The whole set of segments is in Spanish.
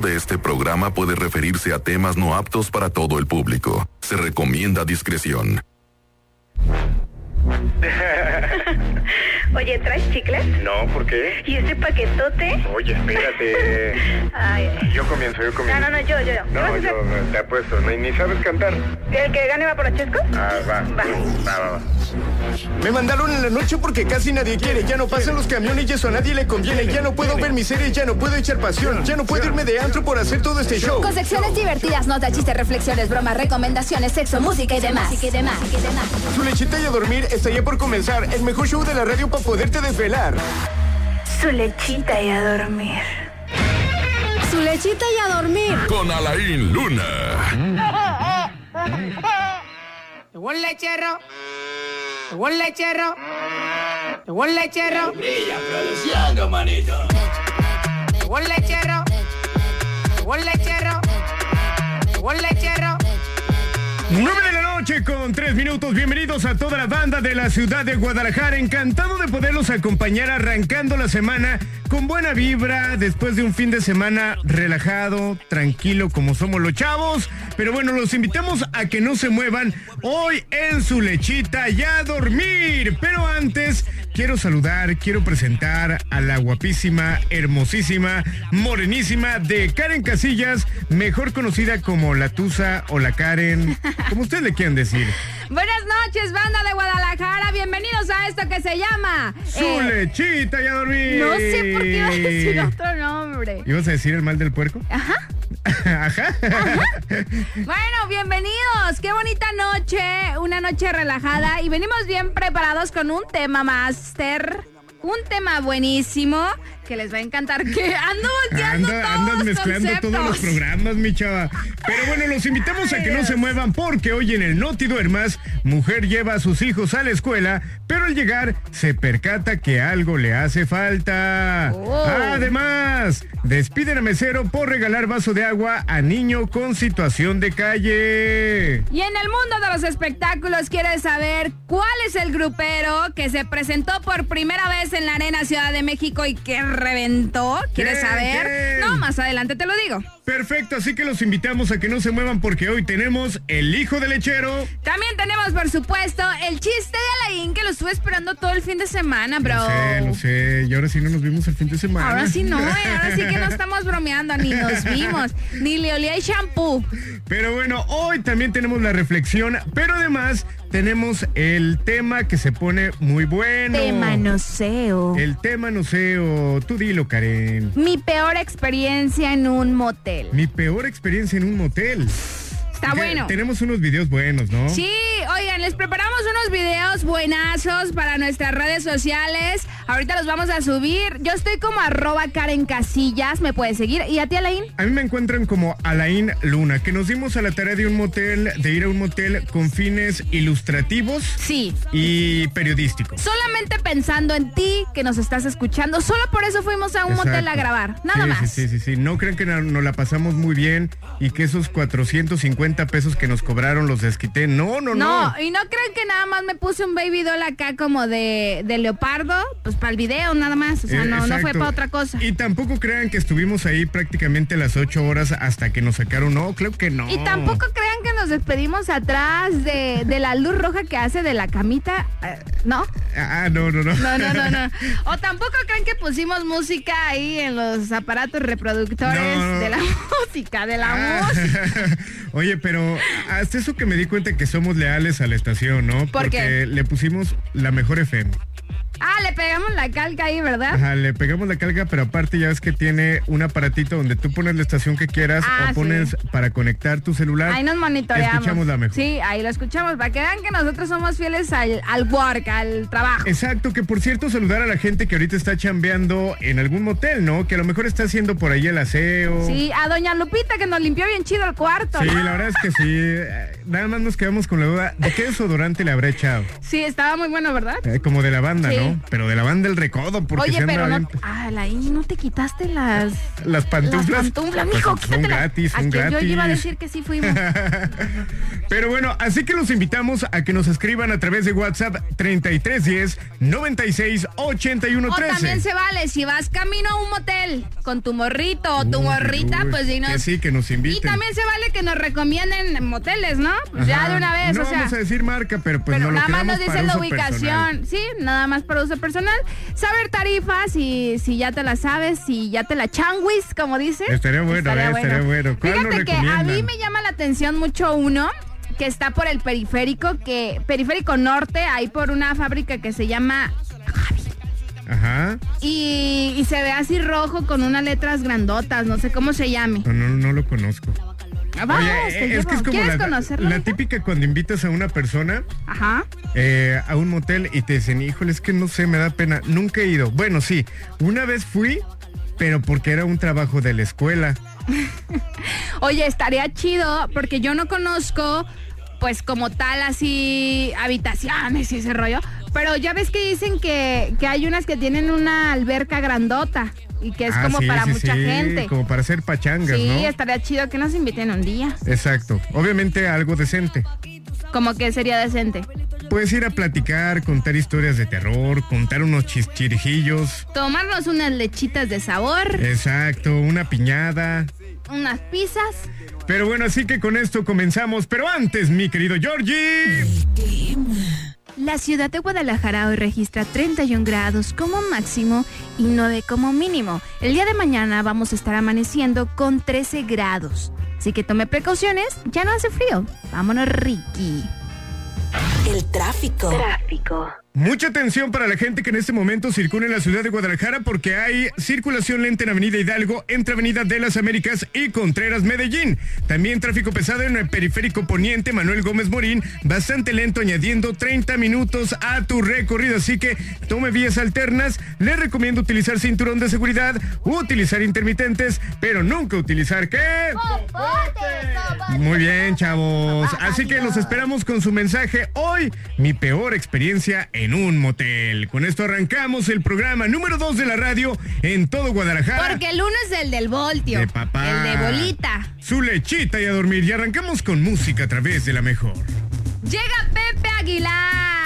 De este programa puede referirse a temas no aptos para todo el público. Se recomienda discreción. Oye, ¿traes chicles? No, ¿por qué? ¿Y ese paquetote? Oye, espérate. Ay. Yo comienzo, yo No, comienzo. no, no, yo, yo, yo. ¿Qué vas a No, hacer? yo te apuesto, ni, ni sabes cantar. ¿El que gane va por los chescos? Ah, va. Va. Va, va, va. Me mandaron en la noche porque casi nadie quiere. Ya no pasan los camiones y eso a nadie le conviene. Ya no puedo ver mis series, ya no puedo echar pasión. Ya no puedo irme de antro por hacer todo este show. Con secciones divertidas, notas, chistes, reflexiones, bromas, recomendaciones, sexo, música y demás. y demás. y demás. Su lechita y a dormir está ya por comenzar. El mejor show de la radio para poderte desvelar. Su lechita y a dormir. Su lechita y a dormir. Con Alain Luna. Llegó el lechero. Llegó el lechero. Llegó el lechero. Brilla produciendo, manito. Llegó el lechero. Llegó el lechero. Llegó el lechero. 9 de la noche con 3 minutos. Bienvenidos a toda la banda de la ciudad de Guadalajara. Encantado de poderlos acompañar arrancando la semana con buena vibra después de un fin de semana relajado, tranquilo como somos los chavos. Pero bueno, los invitamos a que no se muevan hoy en su lechita y a dormir. Pero antes quiero saludar, quiero presentar a la guapísima, hermosísima, morenísima de Karen Casillas, mejor conocida como la Tusa o la Karen, como ustedes le quieran decir. Buenas noches, banda de Guadalajara. Bienvenidos a esto que se llama. Su eh, lechita y a dormir. no por qué iba a decir otro nombre. ¿Ibas a decir el mal del puerco? Ajá. Ajá. Bueno, bienvenidos. Qué bonita noche. Una noche relajada. Y venimos bien preparados con un tema máster. Un tema buenísimo que les va a encantar. Que ando volteando Anda- todos andas los mezclando todos los programas, mi chava. Pero bueno, los invitamos a que no se muevan porque hoy en el No Te Duermas, mujer lleva a sus hijos a la escuela, pero al llegar se percata que algo le hace falta. Oh. Además, despiden a mesero por regalar vaso de agua a niño con situación de calle. Y en el mundo de los espectáculos, ¿quieres saber cuál es el grupero que se presentó por primera vez en la Arena Ciudad de México y que reventó? ¿Quieres saber? No, más adelante te lo digo. Perfecto, así que los invitamos a que no se muevan porque hoy tenemos el hijo del lechero. También tenemos, por supuesto, el chiste de Alain que lo estuve esperando todo el fin de semana, bro. Lo sé, lo sé. Y ahora sí no nos vimos el fin de semana. Ahora sí no, eh, ahora sí que no estamos bromeando, ni nos vimos, ni le olía el shampoo. Pero bueno, hoy también tenemos la reflexión, pero además tenemos el tema que se pone muy bueno. De manoseo. El tema no sé, o tú dilo, Karen. Mi peor experiencia en un motel. Mi peor experiencia en un motel. Está bueno. Tenemos unos videos buenos, ¿no? Sí, oigan, les preparamos unos videos buenazos para nuestras redes sociales. Ahorita los vamos a subir. Yo estoy como arroba Karen Casillas, me puedes seguir. ¿Y a ti, Alain? A mí me encuentran como Alain Luna, que nos dimos a la tarea de un motel, de ir a un motel con fines ilustrativos Sí. y periodísticos. Solamente pensando en ti que nos estás escuchando. Solo por eso fuimos a un motel a grabar. Nada Sí, más. Sí, sí, sí, sí. No crean que no- nos la pasamos muy bien y que esos 450 pesos que nos cobraron los desquité. No, no, no. No, y no crean que nada más me puse un baby doll acá como de, de leopardo, pues para el video nada más. O sea, Eh, no, no fue para otra cosa. Y tampoco crean que estuvimos ahí prácticamente las 8 horas hasta que nos sacaron. No, creo que no. Y tampoco crean que nos despedimos atrás de, de la luz roja que hace de la camita, eh, ¿no? Ah, no, no, no. No, no, no, no. O tampoco crean que pusimos música ahí en los aparatos reproductores No. de la música, de la Ah. música. Oye, pero hasta eso que me di cuenta que somos leales a la estación, ¿no? ¿Por Porque qué? le pusimos la mejor FM. Ah, le pegamos la calca ahí, ¿verdad? Ajá, le pegamos la carga, pero aparte ya ves que tiene un aparatito donde tú pones la estación que quieras Ah, o pones sí. para conectar tu celular. Ahí nos monitoreamos. Escuchamos la mejor. Sí, ahí lo escuchamos, para que vean que nosotros somos fieles al, al work, al trabajo. Exacto, que por cierto saludar a la gente que ahorita está chambeando en algún motel, ¿no? Que a lo mejor está haciendo por ahí el aseo. Sí, a doña Lupita que nos limpió bien chido el cuarto. Sí, ¿no? la verdad es que sí. Nada más nos quedamos con la duda de qué desodorante le habrá echado. Sí, estaba muy bueno, ¿verdad? Eh, como de la banda, Sí. ¿no? Pero de la banda el recodo, porque Oye, se pero no. bien- Ah, ahí no te quitaste las. Las pantuflas. Las pantuflas, Pues mijo, son quítatelas. gratis, son que Yo iba a gratis. decir que sí fuimos. Pero bueno, así que los invitamos a que nos escriban a través de WhatsApp 3310 96 81 O también 13. se vale, si vas camino a un motel con tu morrito o tu Uy, morrita, uy, pues dinos. que sí, que nos inviten. Y también se vale que nos recomienden moteles, ¿no? Pues ya de una vez, No o sea. vamos a decir marca, pero pues pero no lo nada más nos dicen la ubicación, personal. sí, nada más para uso personal. Saber tarifas y si ya te la sabes, si ya te la changuis, como dice. Estaría bueno, eh, estaría bueno. ¿Cuál nos Fíjate que a mí me llama la atención mucho uno que está por el periférico, que periférico norte, ahí por una fábrica que se llama Ajá. y, y se ve así rojo con unas letras grandotas, no sé cómo se llame. No, no, no lo conozco. Ah, Vamos, Oye, te es llevo. que es como ¿Quieres la, conocerlo? la típica cuando invitas a una persona Ajá. eh, a un motel y te dicen, híjole, es que no sé, me da pena. Nunca he ido. Bueno, sí, una vez fui, pero porque era un trabajo de la escuela. Oye, estaría chido porque yo no conozco, pues como tal, así habitaciones y ese rollo. Pero ya ves que dicen que, que hay unas que tienen una alberca grandota y que es Ah, como sí, para sí, mucha sí, gente. Como para hacer pachangas, Sí, ¿no? estaría chido que nos inviten un día. Exacto. Obviamente algo decente. Como que sería decente. Puedes ir a platicar, contar historias de terror, contar unos chichirijillos. Tomarnos unas lechitas de sabor, Exacto, una piñada. unas pizzas. Pero bueno, así que con esto comenzamos. Pero antes, mi querido Georgie. La ciudad de Guadalajara hoy registra 31 grados como máximo y 9 como mínimo. El día de mañana vamos a estar amaneciendo con 13 grados. Así que tome precauciones, ya no hace frío. Vámonos, Ricky. El tráfico. Tráfico. Mucha atención para la gente que en este momento circula en la ciudad de Guadalajara porque hay circulación lenta en Avenida Hidalgo, entre Avenida de las Américas y Contreras Medellín. También tráfico pesado en el periférico poniente Manuel Gómez Morín, bastante lento añadiendo 30 minutos a tu recorrido. Así que tome vías alternas. Le recomiendo utilizar cinturón de seguridad, utilizar intermitentes, pero nunca utilizar qué. Muy bien, chavos. Así que los esperamos con su mensaje hoy, mi peor experiencia en un motel. Con esto arrancamos el programa número 2 de la radio en todo Guadalajara. Porque el uno es el del voltio. De papá. El de bolita. Su lechita y a dormir. Y arrancamos con música a través de la mejor. Llega Pepe Aguilar.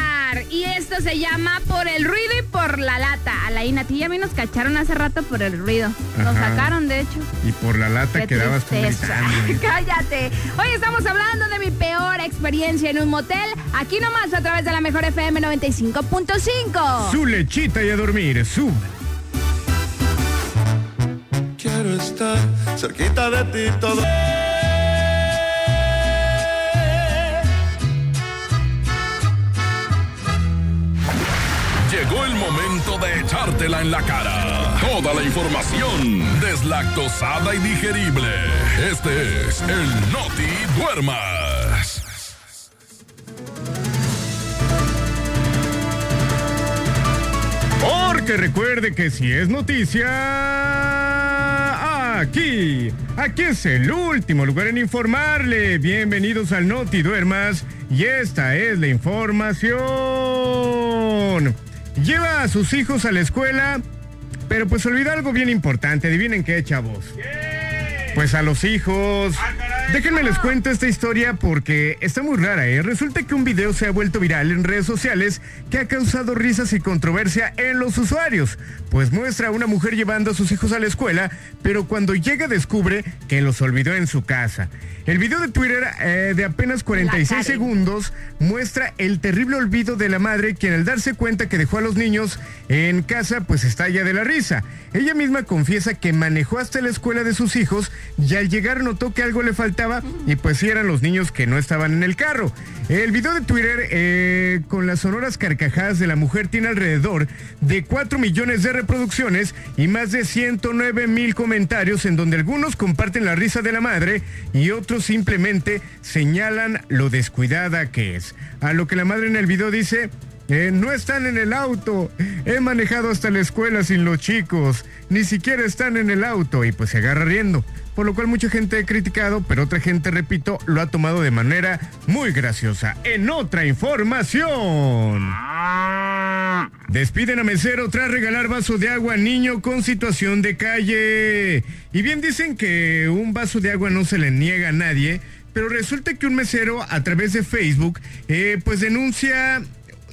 Y esto se llama Por el ruido y por la lata. A la a ti y a mí nos cacharon hace rato por el ruido. Nos Ajá. sacaron, de hecho. Y por la lata Qué quedabas tristeza. gritando. Cállate. Hoy estamos hablando de mi peor experiencia en un motel. Aquí nomás a través de la mejor FM 95.5. Su lechita y a dormir. Su. Quiero estar cerquita de ti todo. Llegó el momento de echártela en la cara. Toda la información deslactosada y digerible. Este es el Noti Duermas. Porque recuerde que si es noticia, aquí, aquí es el último lugar en informarle. Bienvenidos al Noti Duermas y esta es la información. Lleva a sus hijos a la escuela, pero pues olvida algo bien importante. Adivinen qué, chavos. Pues a los hijos. Déjenme les cuento esta historia porque está muy rara, ¿eh? Resulta que un video se ha vuelto viral en redes sociales que ha causado risas y controversia en los usuarios. Pues muestra a una mujer llevando a sus hijos a la escuela, pero cuando llega descubre que los olvidó en su casa. El video de Twitter eh, de apenas 46 segundos muestra el terrible olvido de la madre quien al darse cuenta que dejó a los niños en casa pues estalla de la risa. Ella misma confiesa que manejó hasta la escuela de sus hijos y al llegar notó que algo le faltaba y pues sí eran los niños que no estaban en el carro. El video de Twitter eh, con las sonoras carcajadas de la mujer tiene alrededor de 4 millones de reproducciones y más de 109 mil comentarios en donde algunos comparten la risa de la madre y otros simplemente señalan lo descuidada que es. A lo que la madre en el video dice, Eh, no están en el auto. He manejado hasta la escuela sin los chicos. Ni siquiera están en el auto. Y pues se agarra riendo. Por lo cual mucha gente ha criticado, pero otra gente, repito, lo ha tomado de manera muy graciosa. En otra información. Despiden a mesero tras regalar vaso de agua a niño con situación de calle. Y bien dicen que un vaso de agua no se le niega a nadie, pero resulta que un mesero a través de Facebook eh, pues denuncia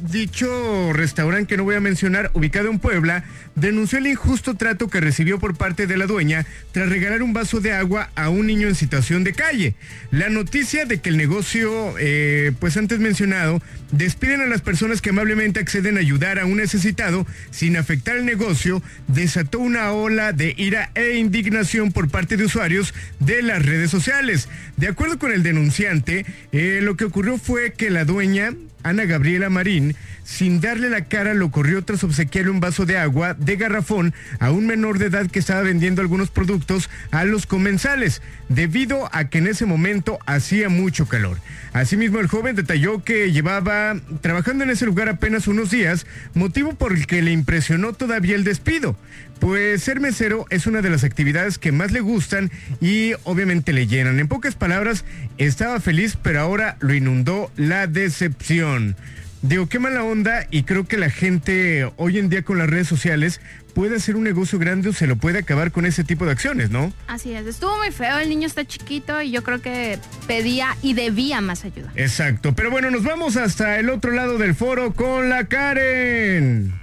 dicho restaurante que no voy a mencionar, ubicado en Puebla, denunció el injusto trato que recibió por parte de la dueña tras regalar un vaso de agua a un niño en situación de calle. La noticia de que el negocio, eh, pues antes mencionado, despiden a las personas que amablemente acceden a ayudar a un necesitado sin afectar el negocio, desató una ola de ira e indignación por parte de usuarios de las redes sociales. De acuerdo con el denunciante, eh, lo que ocurrió fue que la dueña Ana Gabriela Marín, sin darle la cara, lo corrió tras obsequiarle un vaso de agua de garrafón a un menor de edad que estaba vendiendo algunos productos a los comensales, debido a que en ese momento hacía mucho calor. Asimismo, el joven detalló que llevaba trabajando en ese lugar apenas unos días, motivo por el que le impresionó todavía el despido. Pues ser mesero es una de las actividades que más le gustan y obviamente le llenan. En pocas palabras, estaba feliz, pero ahora lo inundó la decepción. Digo, qué mala onda y creo que la gente hoy en día con las redes sociales puede hacer un negocio grande o se lo puede acabar con ese tipo de acciones, ¿no? Así es, estuvo muy feo, el niño está chiquito y yo creo que pedía y debía más ayuda. Exacto, pero bueno, nos vamos hasta el otro lado del foro con la Karen.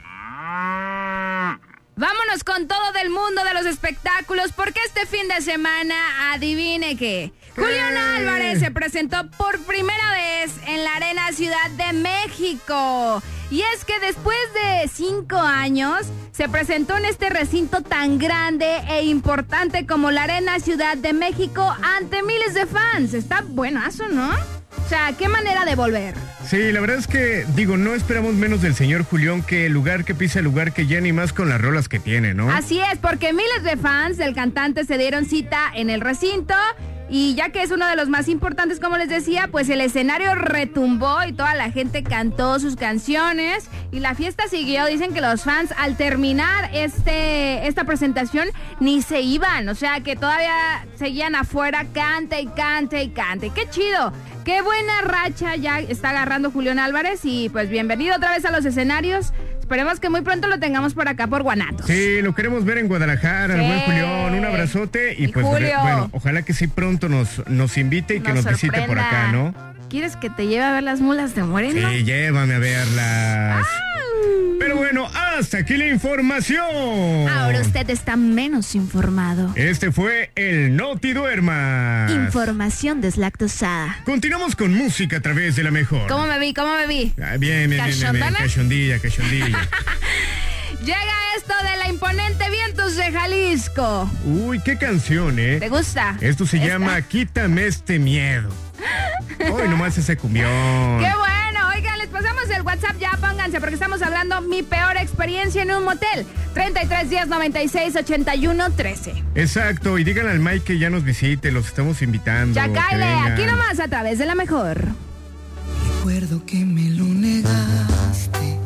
Vámonos con todo del mundo de los espectáculos, porque este fin de semana, adivine qué. Julián Álvarez se presentó por primera vez en la Arena Ciudad de México. Y es que después de cinco años se presentó en este recinto tan grande e importante como la Arena Ciudad de México ante miles de fans. Está buenazo, ¿no? O sea, qué manera de volver. Sí, la verdad es que, digo, no esperamos menos del señor Julián que el lugar que pisa el lugar que ya ni más con las rolas que tiene, ¿no? Así es, porque miles de fans del cantante se dieron cita en el recinto. Y ya que es uno de los más importantes, como les decía, pues el escenario retumbó y toda la gente cantó sus canciones y la fiesta siguió. Dicen que los fans al terminar este, esta presentación ni se iban, o sea que todavía seguían afuera, cante y cante y cante. ¡Qué chido! Qué buena racha ya está agarrando Julián Álvarez y pues bienvenido otra vez a los escenarios. Esperemos que muy pronto lo tengamos por acá por Guanatos. Sí, lo queremos ver en Guadalajara, el buen Julián. Un abrazote y, Y pues Julio. bueno, ojalá que sí pronto nos, nos invite y que nos, visite por acá, ¿no? ¿Quieres que te lleve a ver las mulas de Moreno? Sí, llévame a verlas. Pero bueno, hasta aquí la información. Ahora usted está menos informado. Este fue el Noti Duerma. Información deslactosada. Continuamos con música a través de la mejor. ¿Cómo me vi? ¿Cómo me vi? Ah, bien, bien, bien, bien. Cachondilla, cachondilla. Llega esto de la imponente Vientos de Jalisco. Uy, qué canción, ¿eh? ¿Te gusta? Esto se Esta. llama Quítame este miedo. Hoy nomás ese cumbión. Qué bueno, oigan, les pasamos el WhatsApp ya, pónganse, porque estamos hablando mi peor experiencia en un motel. 33 días 96 81 13. Exacto, y díganle al Mike que ya nos visite, los estamos invitando. Ya vengan. aquí nomás a través de la mejor. Recuerdo que me lo negaste.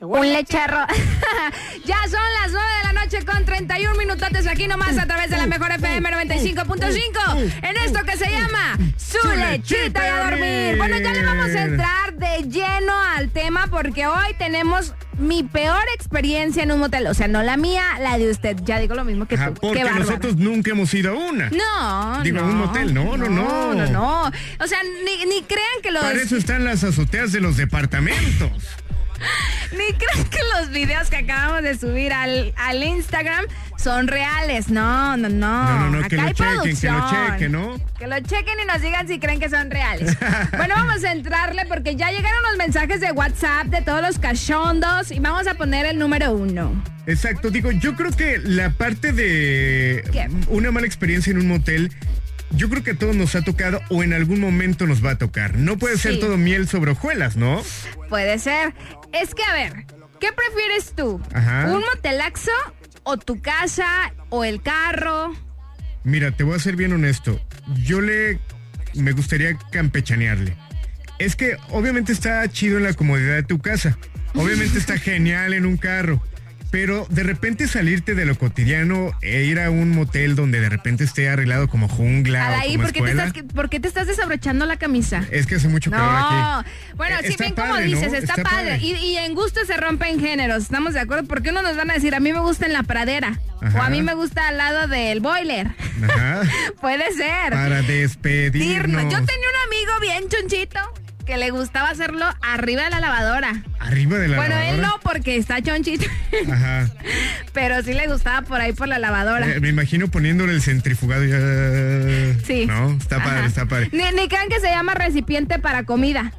Un lecharro. ya son las 9 de la noche con 31 minutotes aquí nomás a través de la mejor FM 95.5 en esto que se llama Su lechita y a dormir. Bueno, ya le vamos a entrar de lleno al tema porque hoy tenemos mi peor experiencia en un motel. O sea, no la mía, la de usted. Ya digo lo mismo que tú. porque Qué nosotros nunca hemos ido a una. No, Digo, a no. un motel, no, no, no. No, no. O sea, ni, ni crean que los... Para eso están las azoteas de los departamentos. Ni crean que los videos que acabamos de subir al, al Instagram son reales. No, no, no. No, no, no, Acá lo hay chequen, que lo producción. chequen, ¿no? Que lo chequen y nos digan si creen que son reales. bueno, vamos a entrarle porque ya llegaron los mensajes de WhatsApp de todos los cachondos y vamos a poner el número uno. Exacto, digo, yo creo que la parte de ¿Qué? una mala experiencia en un motel, yo creo que a todos nos ha tocado o en algún momento nos va a tocar. No puede ser Sí. todo miel sobre hojuelas, ¿no? Puede ser. Es que, a ver, ¿qué prefieres tú? Ajá. ¿Un motelaxo o tu casa o el carro? Mira, te voy a ser bien honesto. Yo le me gustaría campechanearle. Es que obviamente está chido en la comodidad de tu casa. Obviamente está genial en un carro. Pero de repente salirte de lo cotidiano e ir a un motel donde de repente esté arreglado como jungla o como ¿por qué, te estás, ¿por qué te estás desabrochando la camisa? es que hace mucho calor No, aquí. bueno, Eh, sí, bien como dices, ¿no? está, Está padre. padre. Y, y en gusto se rompen géneros, ¿estamos de acuerdo? Porque uno nos van a decir, a mí me gusta en la pradera, o a mí me gusta al lado del boiler. Ajá. Puede ser. Para despedirnos. Dirnos. Yo tenía un amigo bien chonchito que le gustaba hacerlo arriba de la lavadora. Arriba de la bueno, él lavadora. no porque está chonchito, Ajá. pero sí le gustaba por ahí por la lavadora. Eh, me imagino poniéndole el centrifugado. ya. Sí. No, está padre, está padre. Ni, ni crean que se llama recipiente para comida.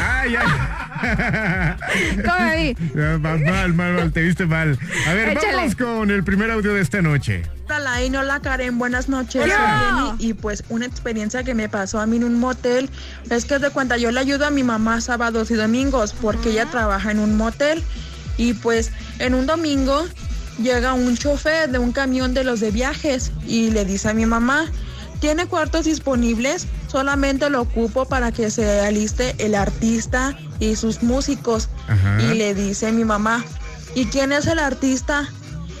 Ah, ya. Come ahí. Mal, mal, mal, mal, te viste mal. A ver, Échale. vamos con el primer audio de esta noche. Hola, y hola Karen, buenas noches. Hola. Soy Jenny, y pues una experiencia que me pasó a mí en un motel es que de cuenta yo le ayudo a mi mamá sábados y domingos porque ella trabaja en un motel y pues en un domingo llega un chofer de un camión de los de viajes y le dice a mi mamá, tiene cuartos disponibles, solamente lo ocupo para que se aliste el artista y sus músicos. Ajá. Y le dice mi mamá, ¿y quién es el artista?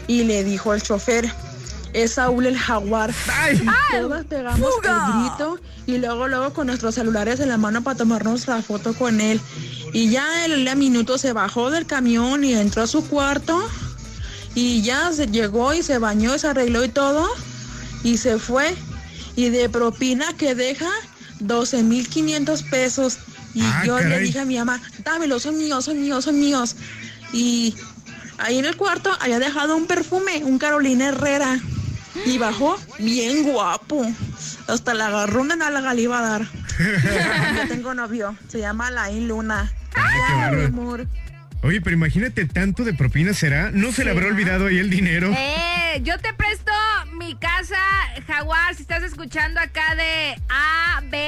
Y le dijo el chofer, es Saúl el jaguar. Pegamos el grito y luego, luego con nuestros celulares en la mano para tomarnos la foto con él. Y ya el a minuto se bajó del camión y entró a su cuarto y ya se llegó y se bañó y se arregló y todo y se fue. Y de propina que deja 12.500 pesos. Y Ah, yo le dije a mi mamá, dámelos, son míos, son míos, son míos. Y ahí en el cuarto había dejado un perfume, un Carolina Herrera. Y bajó bien guapo. Hasta la agarró una nalga le iba a dar. Yo tengo novio, se llama Laín Luna. Ay, amor. Oye, pero imagínate tanto de propina será. ¿No se le habrá olvidado ahí el dinero? Eh, yo te presto mi casa, Jaguar, si estás escuchando acá de A, B,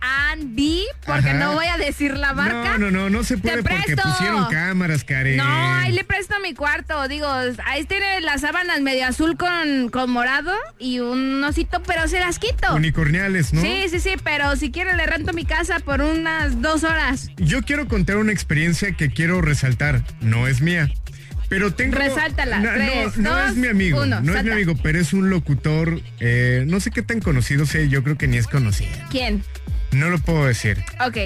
and B, porque Ajá. no voy a decir la marca. No, no, no, no se puede porque pusieron cámaras, Karen. No, ahí le presto mi cuarto. Digo, ahí tiene las sábanas medio azul con, con morado y un osito, pero se las quito. Unicorniales, ¿no? Sí, sí, sí, pero si quiere le rento mi casa por unas dos horas. Yo quiero contar una experiencia que quiero resaltar. No es mía. Pero tengo. Resáltala. Tres, no dos, es mi amigo. uno, no es mi amigo, pero es un locutor. eh, no sé qué tan conocido sea. Yo creo que ni es conocido. ¿Quién? No lo puedo decir. Ok.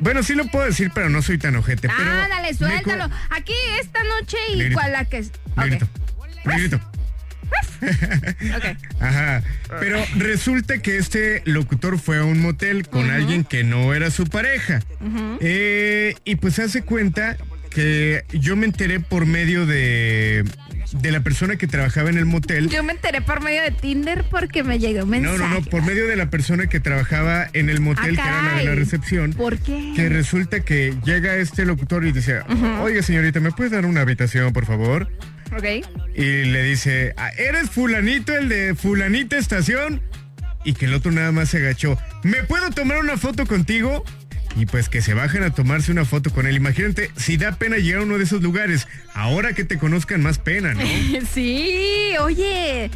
Bueno, sí lo puedo decir, pero no soy tan ojete. pero Ah, dale, me suéltalo. Aquí esta noche y la que es. Negrito. Ok. Negrito. Ok. Ajá. Pero resulta que este locutor fue a un motel con alguien que no era su pareja. Eh, y pues se hace cuenta que yo me enteré por medio de, de la persona que trabajaba en el motel. Yo me enteré por medio de Tinder porque me llegó un No, mensaje. no, no, por medio de la persona que trabajaba en el motel, Ah, que era la de la recepción. ¿Por qué? Que resulta que llega este locutor y dice, oiga señorita, ¿me puedes dar una habitación, por favor? Ok. Y le dice, "Ah, ¿eres fulanito el de fulanita estación? Y que el otro nada más se agachó. ¿Me puedo tomar una foto contigo? Y pues que se bajen a tomarse una foto con él. Imagínate, si da pena llegar a uno de esos lugares, ahora que te conozcan más pena, ¿no? Sí, oye.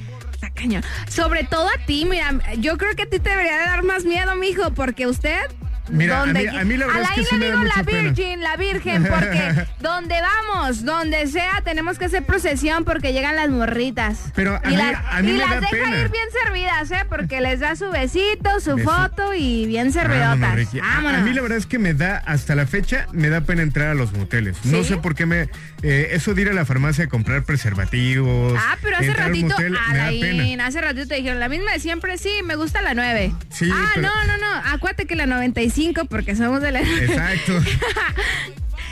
Sobre todo a ti, mira, yo creo que a ti te debería de dar más miedo, mijo, porque usted. Mira, a mí- a mí la verdad es Alain que sí le me da digo la pena. virgin, la virgen, porque donde vamos, donde sea, tenemos que hacer procesión porque llegan las morritas. Pero a y mí- las, a mí y me las da deja pena. ir bien servidas, ¿eh? Porque les da su besito, su Beso. foto y bien servidotas. Vámonos. A- Vámonos. A, mí la verdad es que me da, hasta la fecha, me da pena entrar a los moteles. No sé por qué me... eh, eso de ir a la farmacia a comprar preservativos. Ah, pero hace ratito, motel. Alain, hace ratito te dijeron, la misma de siempre, sí, me gusta la 9. Sí, ah, pero- no, no, no, acuérdate que la 95 porque somos de la... Exacto.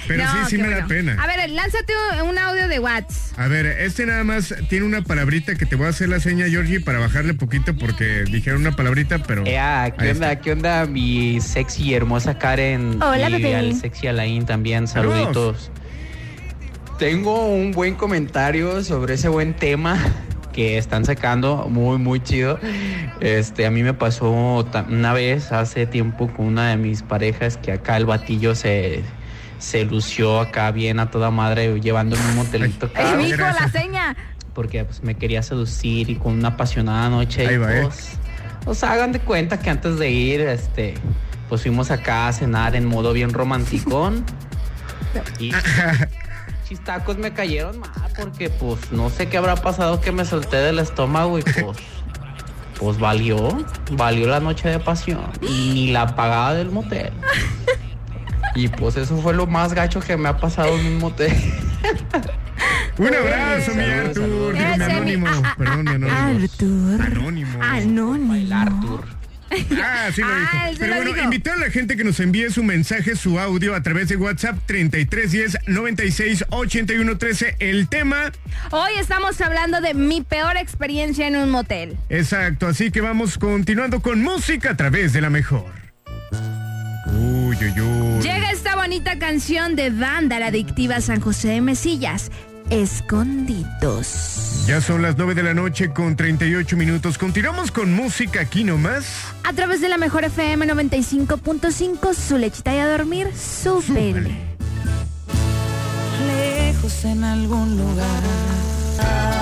Pero sí, sí me da pena. A ver, lánzate un- audio de WhatsApp. A ver, este nada más tiene una palabrita que te voy a hacer la seña, Georgie, para bajarle poquito porque dijeron una palabrita, pero. Ea, ahí ¿qué onda? ¿Qué onda? Mi sexy y hermosa Karen. Hola, y bebé. al sexy Alain también, saluditos. Tengo un buen comentario sobre ese buen tema que están sacando, muy, muy chido. Este, a mí me pasó una vez hace tiempo con una de mis parejas que acá el batillo se, se lució acá bien a toda madre llevándome un motelito Ay, caro mijo, la seña. porque pues, me quería seducir y con una apasionada noche. Ahí y, va, ¿eh? pues, pues, hagan de cuenta que antes de ir, este, pues fuimos acá a cenar en modo bien romanticón. y chistacos me cayeron mal porque pues no sé qué habrá pasado que me solté del estómago y pues pues valió, valió la noche de pasión y ni la pagada del motel. Y pues eso fue lo más gacho que me ha pasado en un motel. Un abrazo, mi Artur. Mi- anónimo. Perdón, mi anónimo. Artur. Anónimo. Anónimo. Artur. Ah, sí lo Ah, dijo. Pero lo bueno, dijo. invitar a la gente que nos envíe su mensaje, su audio a través de WhatsApp 3310 96 81 13. El tema, Hoy estamos hablando de mi peor experiencia en un motel. exacto. Así que vamos continuando con música a través de la mejor. Uy, uy, uy. Llega esta bonita canción de banda La Adictiva San José de Mesillas. Escondidos. Ya son las 9 de la noche con 38 minutos. Continuamos con música aquí nomás. A través de la mejor FM 95.5, su lechita y a dormir, súper. Lejos en algún lugar.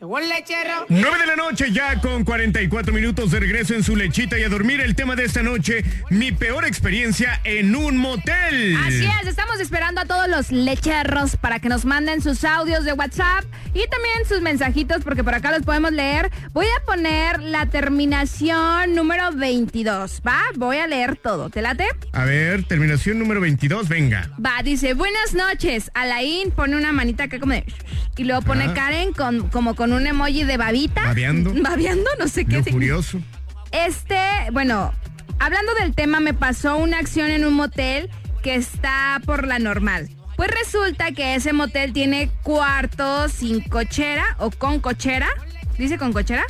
El lechero. 9 de la noche ya con 44 minutos de regreso en su lechita y a dormir. El tema de esta noche, mi peor experiencia en un motel. Así es, estamos esperando a todos los lecherros para que nos manden sus audios de WhatsApp y también sus mensajitos porque por acá los podemos leer. Voy a poner la terminación número 22, ¿va? Voy a leer todo. ¿Te late? A ver, terminación número 22, venga. Va, dice, buenas noches. Alain pone una manita acá como de... Y luego pone Ajá. Karen con, como con un emoji de babita. Babeando. Babeando, no sé qué. Furioso. Este, bueno, hablando del tema, me pasó una acción en un motel que está por la normal. Pues resulta que ese motel tiene cuartos sin cochera o con cochera. ¿Dice con cochera?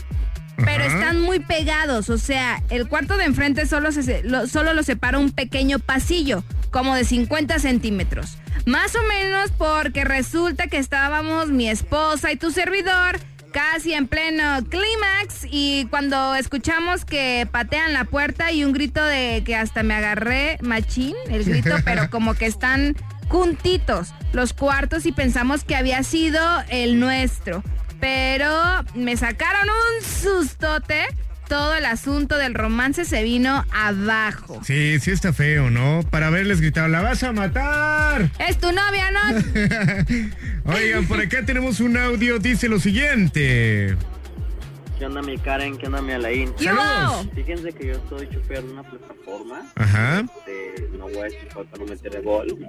Pero están muy pegados, o sea, el cuarto de enfrente solo, se, lo, solo lo separa un pequeño pasillo, como de 50 centímetros. Más o menos porque resulta que estábamos mi esposa y tu servidor casi en pleno clímax y cuando escuchamos que patean la puerta y un grito de que hasta me agarré machín, el grito, pero como que están juntitos los cuartos y pensamos que había sido el nuestro. Pero me sacaron un sustote. Todo el asunto del romance se vino abajo. Sí, sí está feo, ¿no? Para haberles gritado, ¡la vas a matar! Es tu novia, ¿no? Oigan, por acá tenemos un audio, dice lo siguiente. ¿Qué onda mi Karen? ¿Qué onda mi Alain? ¿Qué Saludos. Fíjense que yo soy chofer de una plataforma. Ajá. Este, no voy a decir para no meter de gol.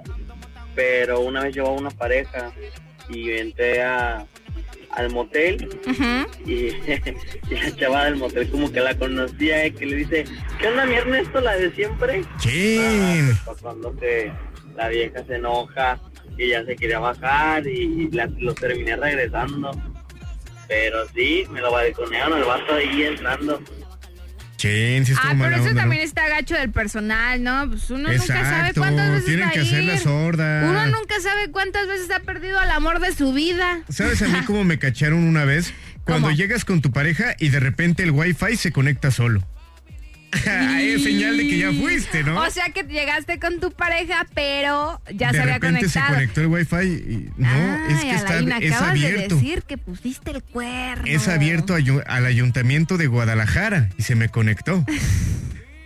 Pero una vez llevaba una pareja y entré a, al motel y, y la chava del motel como que la conocía y que le dice, ¿qué onda mi Ernesto? La de siempre. Chin. Ah, cuando que la vieja se enoja y ya se quería bajar y la- lo terminé regresando. Pero sí, me lo balconearon el vato ahí entrando. Sí Ah, pero eso onda, ¿no? también está gacho del personal, ¿no? Pues uno nunca sabe Exacto, cuántas veces tienen va que hacer la ir. sorda. Uno nunca sabe cuántas veces ha perdido al amor de su vida. ¿Sabes a mí cómo me cacharon una vez? Cuando llegas con tu pareja y de repente el wifi se conecta solo. Ahí es señal de que ya fuiste, ¿no? O sea que llegaste con tu pareja, pero ya de se había repente se conectado. conectó el wifi y no, es que está Alain, es acabas de abierto. decir que pusiste el cuerno. Es abierto al ayuntamiento de Guadalajara y se me conectó.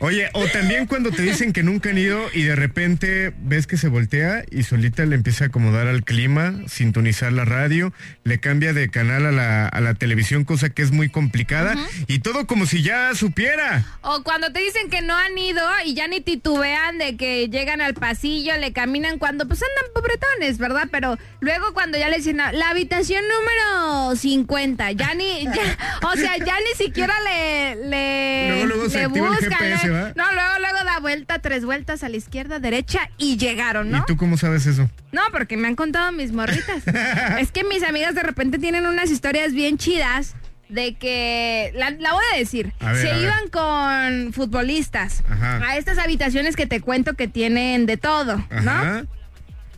Oye, o también cuando te dicen que nunca han ido y de repente ves que se voltea y solita le empieza a acomodar al clima, sintonizar la radio, le cambia de canal a la, a la televisión, cosa que es muy complicada, y todo como si ya supiera. O cuando te dicen que no han ido y ya ni titubean de que llegan al pasillo, le caminan cuando pues andan pobretones, ¿verdad? Pero luego cuando ya le dicen "No, la habitación número 50, ya ni, ya- o sea, ya ni siquiera le, le, Luego, luego se le activa el. GPS. ¿Va? No, luego, luego da vuelta, tres vueltas a la izquierda, derecha y llegaron, ¿no? ¿Y tú cómo sabes eso? No, porque me han contado mis morritas. es que mis amigas de repente tienen unas historias bien chidas de que, la, la voy a decir, A ver, se a ver. iban con futbolistas Ajá. a estas habitaciones que te cuento que tienen de todo, ¿no?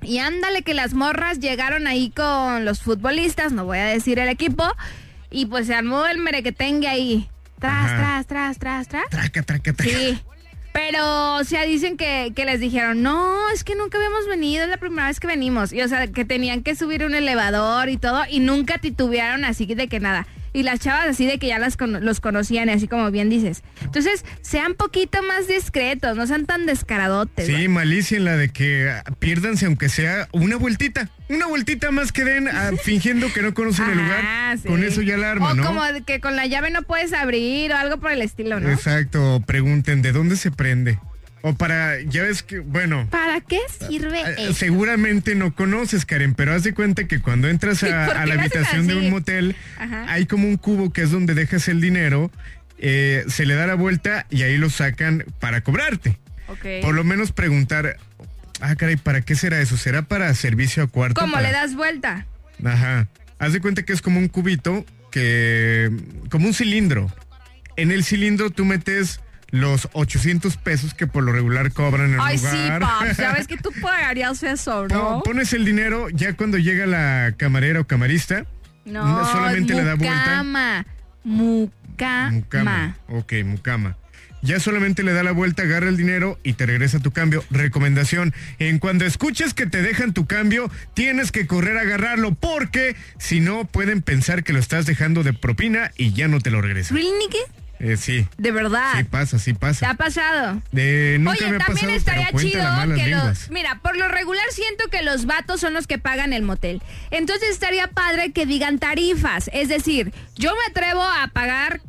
Y ándale que las morras llegaron ahí con los futbolistas, no voy a decir el equipo, y pues se armó el merequetengue ahí. Tras, Ajá. tras, tras, tras, tras. Traca, traca, traca. Sí. Pero, o sea, dicen que, que les dijeron, no, es que nunca habíamos venido, es la primera vez que venimos. Y, o sea, que tenían que subir un elevador y todo, y nunca titubearon así de que nada. Y las chavas así de que ya las los conocían, así como bien dices. Entonces, sean poquito más discretos, no sean tan descaradotes. Sí, malicia en la de que piérdanse aunque sea una vueltita. Una vueltita más que den ah, fingiendo que no conocen el lugar. Sí. Con eso ya la arma, O ¿no? como que con la llave no puedes abrir o algo por el estilo, ¿no? Exacto, pregunten de dónde se prende. O para, ya ves que, bueno, ¿Para qué sirve eh, eso? seguramente no conoces, Karen, pero haz de cuenta que cuando entras a, ¿por a qué la habitación de un motel, Ajá. hay como un cubo que es donde dejas el dinero, eh, se le da la vuelta y ahí lo sacan para cobrarte. Ok. Por lo menos preguntar, ah, caray, ¿para qué será eso? ¿Será para servicio a cuarto? ¿Cómo Para- le das vuelta? Ajá. Haz de cuenta que es como un cubito que. como un cilindro. En el cilindro tú metes los 800 pesos que por lo regular cobran en el Ay, sí, lugar. paps, sabes que tú pagarías eso, ¿no? Pones el dinero, ya cuando llega la camarera o camarista, No, solamente le da vuelta. mucama. Mucama. Mucama. Ok, mucama. Ya solamente le da la vuelta, agarra el dinero y te regresa tu cambio. Recomendación, en cuando escuches que te dejan tu cambio, tienes que correr a agarrarlo porque si no pueden pensar que lo estás dejando de propina y ya no te lo regresan. ¿Really, Nicky? Eh, sí, De verdad. sí pasa, sí ¿Te pasa. ha pasado? De, nunca Oye, me ha también pasado, estaría chido que los... Mira, por lo regular siento que los vatos son los que pagan el motel. Entonces estaría padre que digan tarifas. Es decir, yo me atrevo a pagar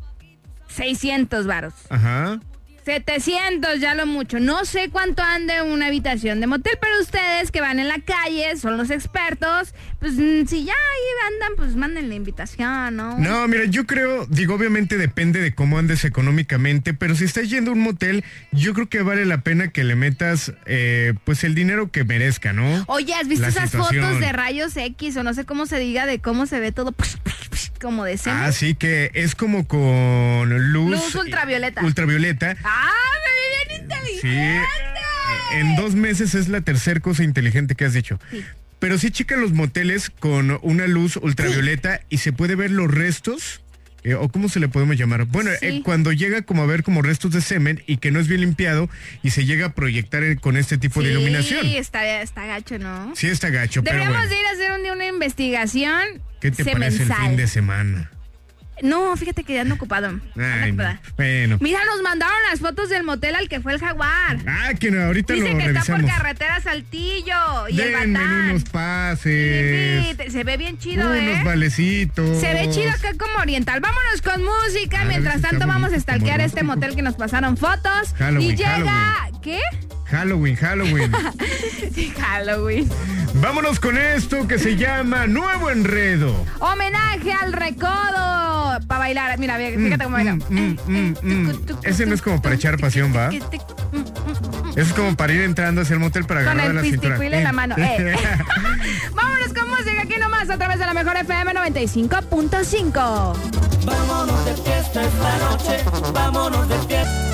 600 varos. Ajá. 700 ya lo mucho. No sé cuánto ande una habitación de motel, pero ustedes que van en la calle, son los expertos, pues mm, si ya ahí andan, pues manden la invitación, ¿no? No, mira, yo creo, digo, obviamente depende de cómo andes económicamente, pero si estás yendo a un motel, yo creo que vale la pena que le metas, eh, pues, el dinero que merezca, ¿no? Oye, ¿has visto La esas situación. fotos de rayos X o no sé cómo se diga de cómo se ve todo como de semen? Ah, sí, que es como con luz. Luz ultravioleta. Ultravioleta. ¡Ah, me vi bien Sí. inteligente! En dos meses es la tercera cosa inteligente que has dicho. Sí. Pero sí checan los moteles con una luz ultravioleta y se puede ver los restos. eh, o cómo se le podemos llamar. Bueno, Sí. eh, cuando llega como a ver como restos de semen y que no es bien limpiado y se llega a proyectar eh, con este tipo de iluminación. Sí, está, está gacho, ¿no? Sí está gacho, pero Deberíamos bueno. de ir a hacer un una investigación ¿Qué te parece el fin de semana? No, fíjate que ya ando ocupado. Ay, no. Bueno. Mira, nos mandaron las fotos del motel al que fue el jaguar. Ah, que no, ahorita Dice lo que está por carretera Saltillo y el Denme Batán. unos pases. Sí, te- se ve bien chido, unos ¿eh? valecitos. Se ve chido acá como oriental. Vámonos con música. A Mientras tanto, vamos a stalkear este motel que nos pasaron fotos. Halloween, y llega. Halloween. ¿Qué? Halloween, Halloween. Sí, Halloween. Vámonos con esto que se llama Nuevo Enredo. Homenaje al recodo. Para bailar. Mira, fíjate cómo baila. Mm, mm, mm. Ese no es como para echar pasión, ¿va? Es como para ir entrando hacia el motel para Con agarrar el la cintura. en la mano. eh. Vámonos con música aquí nomás a través de la mejor FM 95.5. Vámonos de fiesta esta noche, vámonos de fiesta.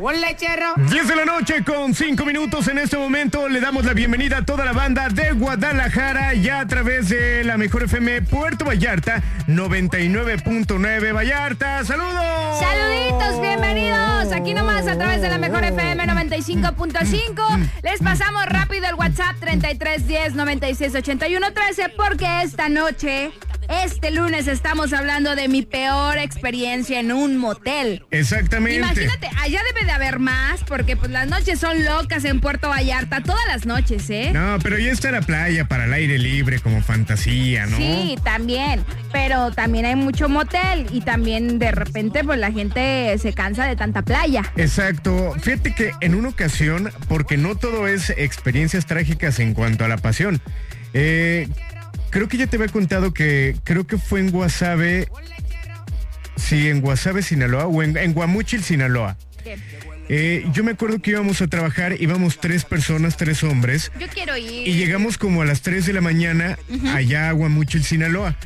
Un lechero. 10 de la noche con 5 minutos en este momento. Le damos la bienvenida a toda la banda de Guadalajara ya a través de la Mejor FM Puerto Vallarta 99.9 Vallarta. ¡Saludos! Saluditos, bienvenidos. Aquí nomás a través de la Mejor FM 95.5. Les pasamos rápido el WhatsApp 3310 968113 porque esta noche este lunes estamos hablando de mi peor experiencia en un motel. Exactamente. Imagínate, allá debe de haber más, porque pues las noches son locas en Puerto Vallarta, todas las noches, ¿eh? No, pero ya está la playa para el aire libre como fantasía, ¿no? Sí, también. Pero también hay mucho motel y también de repente pues la gente se cansa de tanta playa. Exacto. Fíjate que en una ocasión, porque no todo es experiencias trágicas en cuanto a la pasión. Eh, creo que ya te había contado que creo que fue en Guasave. Sí, en Guasave, Sinaloa, o en, en Guamuchil, Sinaloa. Eh, yo me acuerdo que íbamos a trabajar, íbamos tres personas, tres hombres. Yo quiero ir. Y llegamos como a las 3 de la mañana allá a Guamuchil, Sinaloa.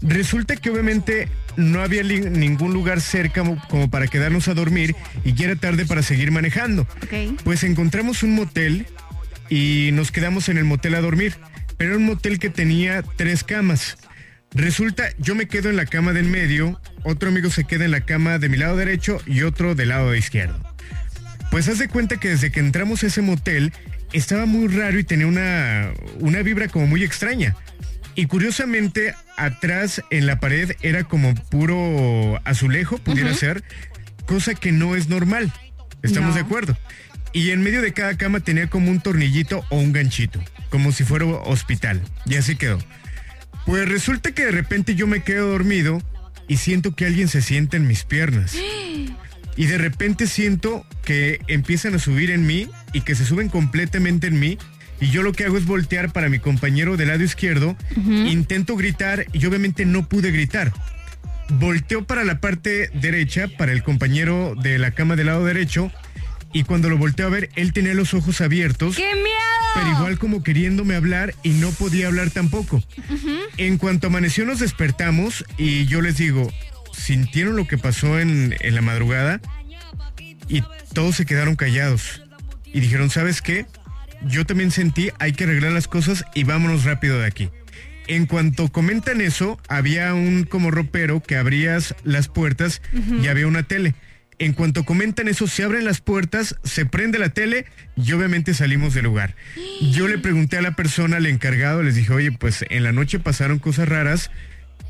Resulta que obviamente no había ningún lugar cerca mo- como para quedarnos a dormir y ya era tarde para seguir manejando. Pues encontramos un motel y nos quedamos en el motel a dormir. Pero era un motel que tenía tres camas. Resulta, yo me quedo en la cama del medio, otro amigo se queda en la cama de mi lado derecho y otro del lado izquierdo. Pues haz de cuenta que desde que entramos a ese motel estaba muy raro y tenía una, una vibra como muy extraña. Y curiosamente, atrás en la pared era como puro azulejo, pudiera ser, cosa que no es normal. ¿Estamos No. de acuerdo? Y en medio de cada cama tenía como un tornillito o un ganchito, como si fuera hospital. Y así quedó. Pues resulta que de repente yo me quedo dormido y siento que alguien se sienta en mis piernas. Y de repente siento que empiezan a subir en mí y que se suben completamente en mí. Y yo lo que hago es voltear para mi compañero del lado izquierdo. Intento gritar y obviamente no pude gritar. Volteo para la parte derecha, para el compañero de la cama del lado derecho. Y cuando lo volteo a ver, él tenía los ojos abiertos. ¡Qué miedo! Pero igual como queriéndome hablar y no podía hablar tampoco. En cuanto amaneció nos despertamos y yo les digo, sintieron lo que pasó en, en la madrugada y todos se quedaron callados. Y dijeron, ¿sabes qué? Yo también sentí, hay que arreglar las cosas y vámonos rápido de aquí. En cuanto comentan eso, había un como ropero que abrías las puertas y había una tele. En cuanto comentan eso, se abren las puertas, se prende la tele y obviamente salimos del lugar. Yo le pregunté a la persona, al encargado, les dije, oye, pues en la noche pasaron cosas raras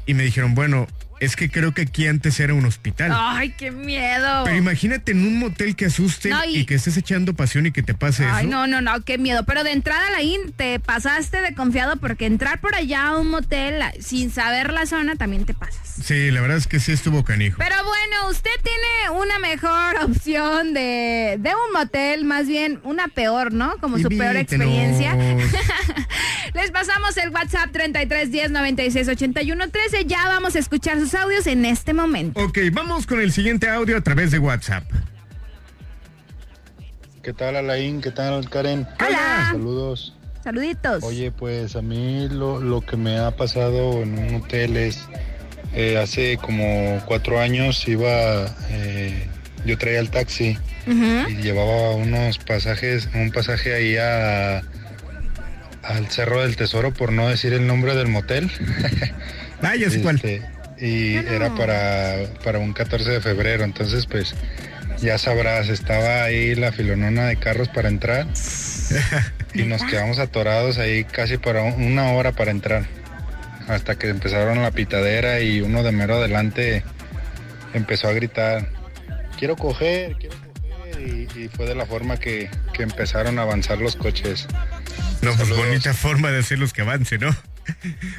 y me dijeron, bueno, es que creo que aquí antes era un hospital. ¡Ay, qué miedo! Pero imagínate en un motel que asuste No, y- y... que estés echando pasión y que te pase Ay, eso. no, no, no, qué miedo. Pero de entrada, la te pasaste de confiado porque entrar por allá a un motel sin saber la zona también te pasas. Sí, la verdad es que sí estuvo canijo. Pero bueno, usted tiene una mejor opción de, de un motel, más bien una peor, ¿no? Como su peor experiencia. Les pasamos el WhatsApp 3310 9681 13. Ya vamos a escuchar sus audios en este momento. Ok, vamos con el siguiente audio a través de WhatsApp. ¿Qué tal Alain? ¿Qué tal Karen? Hola. Saludos. Saluditos. Oye, pues a mí lo, lo que me ha pasado en un hotel es, eh, hace como cuatro años iba, eh, yo traía el taxi y llevaba unos pasajes, un pasaje ahí a, al Cerro del Tesoro, por no decir el nombre del motel. Ah, ya sé cuál. Este, Y era para, para un 14 de febrero, entonces pues ya sabrás, estaba ahí la filonona de carros para entrar y nos quedamos atorados ahí casi para un- una hora para entrar. Hasta que empezaron la pitadera y uno de mero adelante empezó a gritar, quiero coger, quiero coger. Y, y fue de la forma que, que empezaron a avanzar los coches. No, pues bonita forma de hacerlos que avance, ¿no?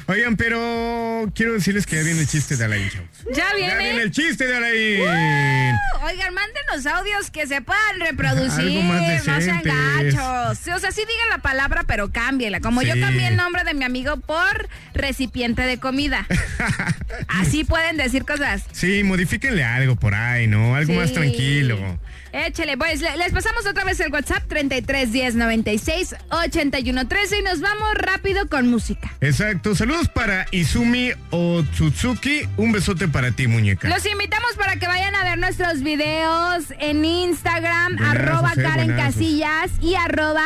Oigan, pero quiero decirles que ya viene el chiste de Alain Chavos. Ya Ya viene el chiste de Alain. ¡Uh! Oigan, mándenos audios que se puedan reproducir. Algo más no sean gachos. Sí, O sea, sí digan la palabra, pero cámbiela. Como yo cambié el nombre de mi amigo por recipiente de comida. Así pueden decir cosas. Sí, modifíquenle algo por ahí, ¿no? Algo más tranquilo. Échele, pues le- les pasamos otra vez el WhatsApp 33 10 96 81 13 y nos vamos rápido con música. Exacto. Saludos para Izumi Otsutsuki. Un besote para ti, muñeca. Los invitamos para que vayan a ver nuestros videos en Instagram, Buenazos, arroba eh, Karen buenazos. Casillas y arroba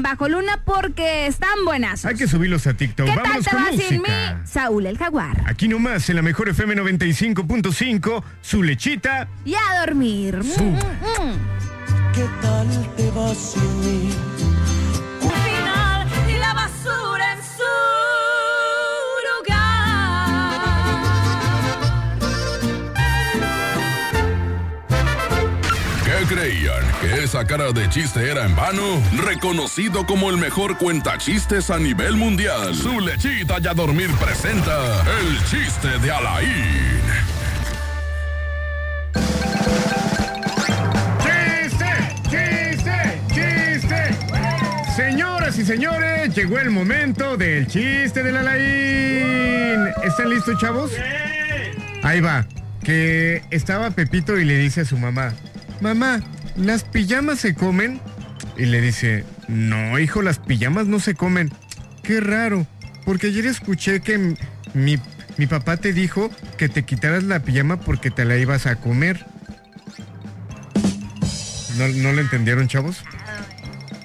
bajo luna porque están buenas. Hay que subirlos a TikTok. ¿Qué tal te con va sin mí? Saúl el Jaguar. Aquí nomás, en la mejor FM 95.5, su lechita. Y a dormir. Su. Mm. ¿Qué tal te va sin mí? Un final y la basura en su ¿Qué creían? ¿Que esa cara de chiste era en vano? Reconocido como el mejor cuentachistes a nivel mundial. Su lechita y a dormir presenta el chiste de Alain. Y señores, llegó el momento del chiste de la Laín. ¿Están listos, chavos? Ahí va. Que estaba Pepito y le dice a su mamá, mamá, ¿las pijamas se comen? Y le dice, no, hijo, las pijamas no se comen. Qué raro, porque ayer escuché que mi, mi papá te dijo que te quitaras la pijama porque te la ibas a comer. ¿No, no lo entendieron, chavos?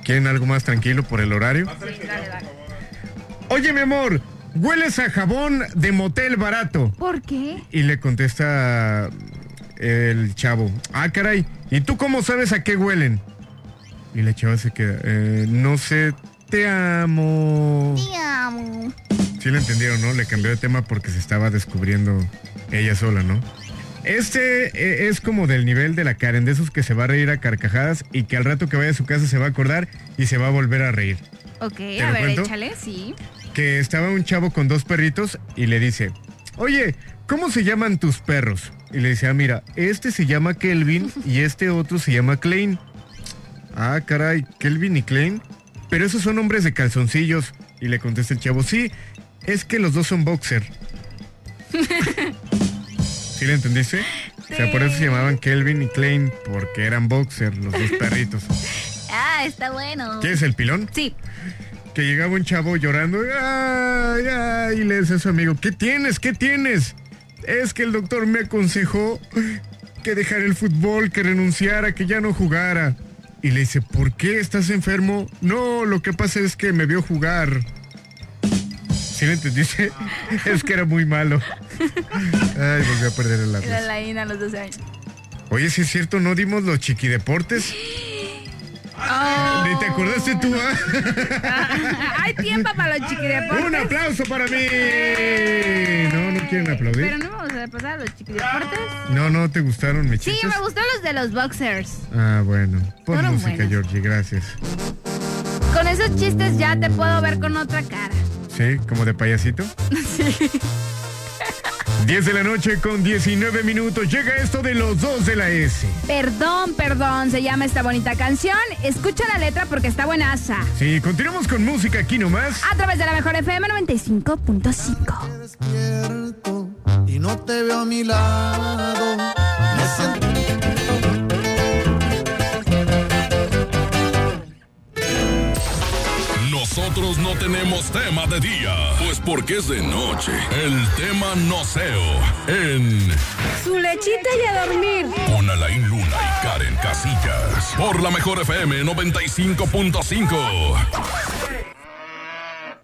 ¿Quieren algo más tranquilo por el horario? Oye, mi amor, hueles a jabón de motel barato. ¿Por qué? Y le contesta el chavo, ah, caray, ¿y tú cómo sabes a qué huelen? Y la chava se queda, "Eh, no sé, te amo. Te amo. Sí le entendieron, ¿no? Le cambió de tema porque se estaba descubriendo ella sola, ¿no? Este eh, es como del nivel de la Karen, de esos que se va a reír a carcajadas y que al rato que vaya a su casa se va a acordar y se va a volver a reír. Ok, a ver, cuento? échale, sí. Que estaba un chavo con dos perritos y le dice, oye, ¿cómo se llaman tus perros? Y le dice, ah, mira, este se llama Kelvin y este otro se llama Klein. Ah, caray, Kelvin y Klein. Pero esos son hombres de calzoncillos. Y le contesta el chavo, sí, es que los dos son boxer. ¿Sí le entendiste? O sea, por eso se llamaban Kelvin y Klein, porque eran boxer los dos perritos. Ah, está bueno. ¿Quieres el pilón? Sí. Que llegaba un chavo llorando, ay, ay, y le dice a su amigo, ¿qué tienes? ¿Qué tienes? Es que el doctor me aconsejó que dejara el fútbol, que renunciara, que ya no jugara. Y le dice, ¿por qué estás enfermo? No, lo que pasa es que me vio jugar. ¿Sí le entendiste? es que era muy malo. Ay, volví a perder el lápiz. Era la INA a los 12 años. Oye, si es cierto, ¿no dimos los chiquideportes? Oh. ¿Ni te acordaste tú, ah? Hay tiempo para los chiquideportes. ¡Un aplauso para mí! No, no quieren aplaudir. Pero no vamos a pasar a los chiquideportes. No, no te gustaron mis Sí, me gustó los de los boxers. Ah, bueno. Pon Fueron música, buenos. Georgie, gracias. Con esos chistes ya te puedo ver con otra cara. ¿Sí? ¿Como de payasito? Sí. 10 de la noche con 19 minutos. Llega esto de los dos de la S. Perdón, perdón, se llama esta bonita canción. Escucha la letra porque está buenaza. Sí, continuamos con música aquí nomás. A través de la mejor FM 95.5. y no te veo a mi lado. Me Nosotros no tenemos tema de día, pues porque es de noche. El tema noceo en Su lechita y a dormir. con Alain Luna y Karen Casillas. Por la mejor FM 95.5.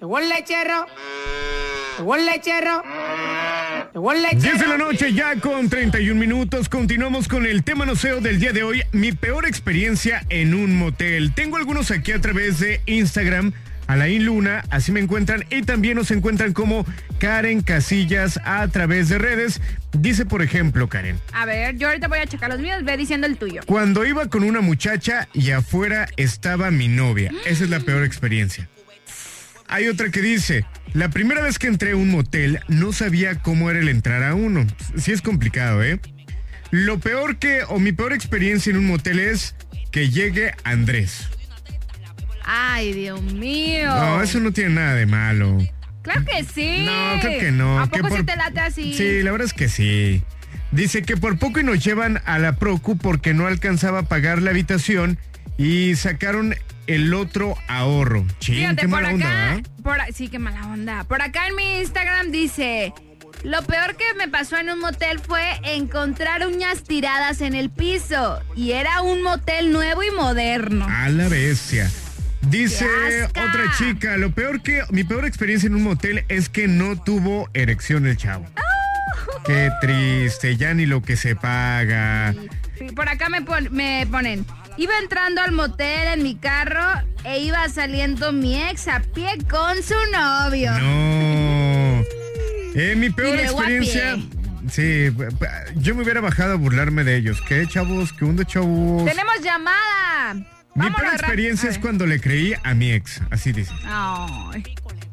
Llegó el lechero. Llegó el lechero. Llegó el lechero. 10 de la noche ya con 31 minutos. Continuamos con el tema noceo del día de hoy. Mi peor experiencia en un motel. Tengo algunos aquí a través de Instagram. Alain Luna, así me encuentran y también nos encuentran como Karen Casillas a través de redes. Dice, por ejemplo, Karen, A ver, yo ahorita voy a checar los míos, ve diciendo el tuyo. cuando iba con una muchacha y afuera estaba mi novia. Esa es la peor experiencia. Hay otra que dice, la primera vez que entré a un motel no sabía cómo era el entrar a uno. Sí es complicado, ¿eh? Lo peor que, o mi peor experiencia en un motel es que llegue Andrés. Ay, Dios mío. No, eso no tiene nada de malo. Claro que sí. No, creo que no. ¿A que poco por- sí te late así? Sí, la verdad es que sí. Dice que por poco y nos llevan a la Procu porque no alcanzaba a pagar la habitación y sacaron el otro ahorro. Chin, Fíjate, qué por mala onda, ¿ah? por, sí, qué mala onda. Por acá en mi Instagram dice, lo peor que me pasó en un motel fue encontrar uñas tiradas en el piso. Y era un motel nuevo y moderno. A la bestia. Dice otra chica, lo peor que, mi peor experiencia en un motel es que no tuvo erección el chavo. Qué triste, ya ni lo que se paga. Sí, Por acá me, pon- me ponen, iba entrando al motel en mi carro e iba saliendo mi ex a pie con su novio. No. Eh, mi peor experiencia. Sí, yo me hubiera bajado a burlarme de ellos. ¿Qué, chavos? ¿Qué onda, chavos? Tenemos llamada. Mi peor experiencia es cuando le creí a mi ex. Así dice. Ay,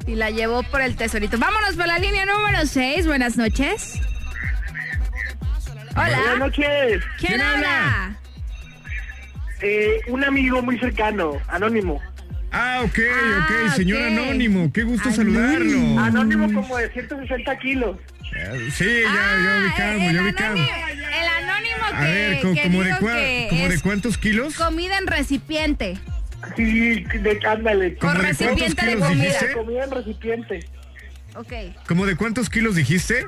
y la llevó por el tesorito. Vámonos por la línea número 6. Buenas noches. Hola. Buenas noches. ¿Quién, habla? Eh, un amigo muy cercano, anónimo. Ah, ok, Ah, ok, señor. Anónimo. Qué gusto saludarlo. Anónimo como de 160 kilos. Sí, ya, ya ubicamos, ya ubicamos. El anónimo A que, ver, co- que como, de cua- que como de cuántos kilos? comida en recipiente. Sí, de ándale. Con ¿Cómo de cuántos recipiente de kilos comida. dijiste? Comida en recipiente. Ok. ¿Como de cuántos kilos dijiste?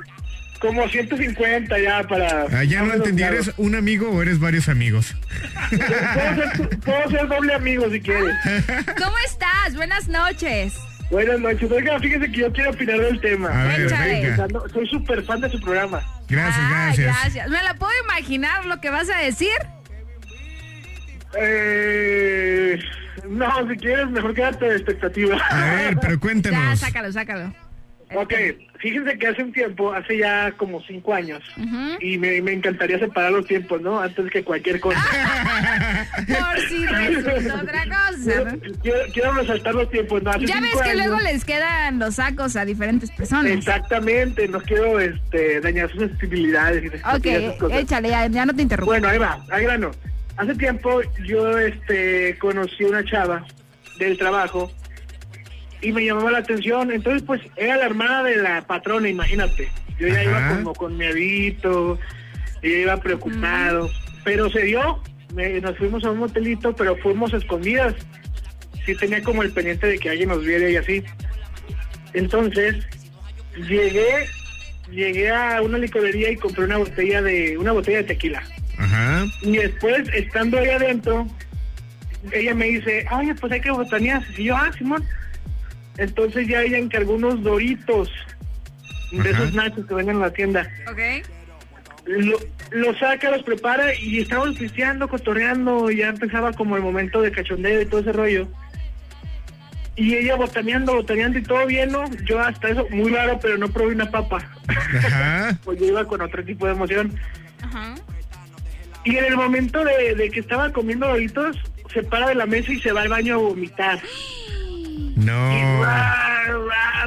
Como 150 ya para... Ah, ya no entendí, claro. ¿eres un amigo o eres varios amigos? Puedo ser, puedo ser doble amigo si quieres. ¿Cómo estás? Buenas noches. Buenas noches. Oiga, fíjese que yo quiero opinar del tema. A ver, venga. Soy súper fan de su programa. Gracias, Ah, gracias. gracias. Me la puedo imaginar lo que vas a decir. Eh, no, si quieres, mejor quédate de expectativa. A ver, pero Ya, cuéntanos. sácalo, sácalo. Ok, fíjense que hace un tiempo, hace ya como cinco años, y me, me encantaría separar los tiempos, ¿no? Antes que cualquier cosa. Por si resulta otra cosa. ¿no? quiero, quiero resaltar los tiempos, ¿no? Hace Ya ves que años- luego les quedan los sacos a diferentes personas. Exactamente, no quiero este, dañar sus sensibilidades. Y Ok, esas cosas. échale, ya, ya no te interrumpo. Bueno, ahí va, al grano. Hace tiempo yo este, conocí una chava del trabajo y me llamaba la atención. Entonces, pues, era la hermana de la patrona, imagínate. Yo ya iba como con miedito, yo iba preocupado. Pero se dio, me- nos fuimos a un motelito, pero fuimos escondidas. Sí tenía como el pendiente de que alguien nos viera y así. Entonces, llegué, llegué a una licorería y compré una botella de, una botella de tequila. Ajá. Y después, estando ahí adentro, ella me dice, oye, pues hay que botanear. Y yo, ah, Simón. Entonces ya ella encargó unos doritos de Ajá. esos nachos que venden en la tienda. Ok. Lo, lo saca, los prepara y estábamos pisteando, cotorreando. y Ya empezaba como el momento de cachondeo y todo ese rollo. Y ella botaneando, botaneando y todo bien, ¿no? Yo hasta eso, muy raro, pero no probé una papa. Ajá. pues yo iba con otro tipo de emoción. Ajá. Y en el momento de, de que estaba comiendo doritos, se para de la mesa y se va al baño a vomitar. Y No.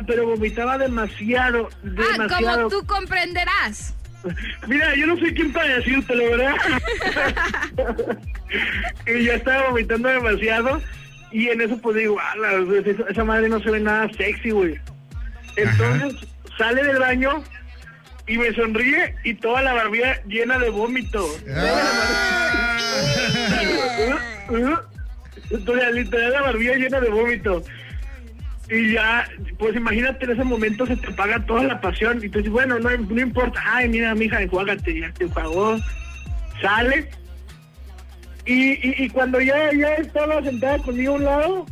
pero vomitaba demasiado, Ah, como tú comprenderás. Mira, yo no sé quién para decírtelo, ¿verdad? y ya estaba vomitando demasiado. Y en eso pues digo, "Ala, pues, esa, esa madre no se ve nada sexy, güey. Entonces sale del baño y me sonríe y toda la barbilla llena de vómito. Entonces, literal, la barbilla llena de vómito. Y ya, pues imagínate, en ese momento se te paga toda la pasión. Y tú dices, bueno, no, no importa. Ay, mira, mija, enjuágate, ya te pagó. Sale. Y, y, y cuando ya, ya estaba sentada conmigo a un lado,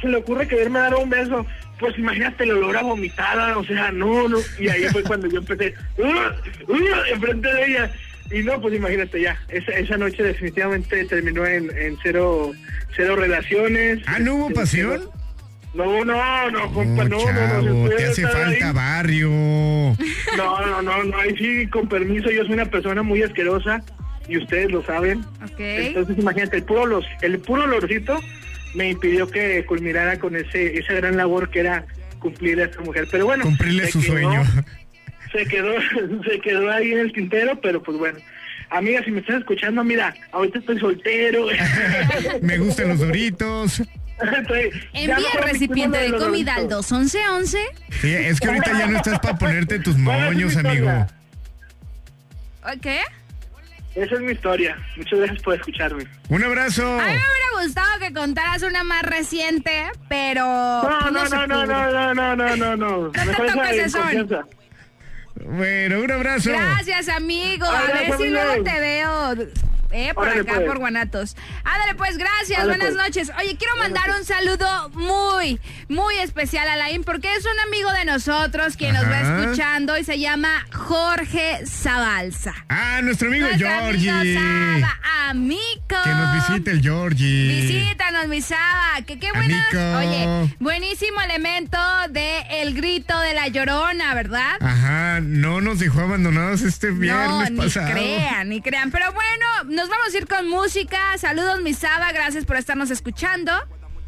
se le ocurre quererme dar un beso. Pues imagínate el olor a vomitada, o sea, no, no. Y ahí fue cuando yo empecé, "Uh, uh", enfrente de ella. Y no, pues imagínate ya, esa, esa noche definitivamente terminó en, en cero, cero relaciones. Ah, ¿no hubo Este, pasión? No, no, no, compa, no, no, no. Chavo, te hace falta ahí- barrio. No, no, no, no, ahí sí, con permiso, yo soy una persona muy asquerosa y ustedes lo saben. Ok. Entonces, imagínate, el puro, los, el puro olorcito me impidió que culminara con ese esa gran labor que era cumplir a esta mujer. Pero bueno, Cumplirle su quedó- sueño. Se quedó, se quedó ahí en el tintero, pero pues bueno. Amiga, si me estás escuchando, mira, ahorita estoy soltero. Me gustan los doritos. Envía mejor recipiente de comida al Doritos. 21111. Sí, es que ahorita ya no estás para ponerte tus ¿Cuál es tu moños, amigo. ¿Qué? esa es mi historia. Muchas gracias por escucharme. Un abrazo. A mí me hubiera gustado que contaras una más reciente, pero. No, no, no, no, no, no, no, no, no, no. te toques eso. Bueno, un abrazo. Gracias, amigo. A ver si luego te veo. Eh, por Órale, acá, pues. por Guanatos. Ándale, pues, gracias. Órale, Buenas pues. noches. Oye, quiero mandar un saludo muy, muy especial a Alain porque es un amigo de nosotros quien nos va escuchando y se llama Jorge Zabalza. Ah, nuestro amigo Nuestro Georgie. amigo Saba, amigo. Que nos visite el Georgie. Visítanos, mi Saba. Que qué buena. Amigo. Oye, buenísimo elemento de El Grito de la Llorona, ¿verdad? Ajá, no nos dejó abandonados este No, viernes ni pasado. crean, ni crean. Pero bueno, nos vamos a ir con música. Saludos, mi Saba. Gracias por estarnos escuchando.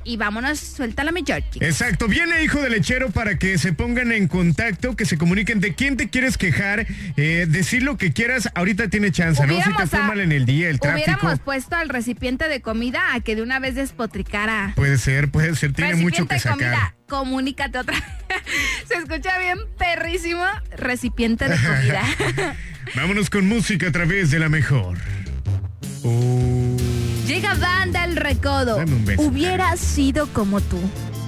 Y vámonos, suéltala, mi Georgie. Exacto, viene hijo de lechero para que se pongan en contacto, que se comuniquen de quién te quieres quejar, eh, decir lo que quieras, ahorita tiene chance, ¿no? Si te fue a- mal en el día, el tráfico. Hubiéramos puesto al recipiente de comida a que de una vez despotricara. Puede ser, puede ser, tiene mucho que sacar. comida, comunícate otra vez. Se escucha bien perrísimo. Recipiente de comida. Vámonos con música a través de la mejor. Llega Banda el Recodo. Dame un beso. Hubiera sido como tú.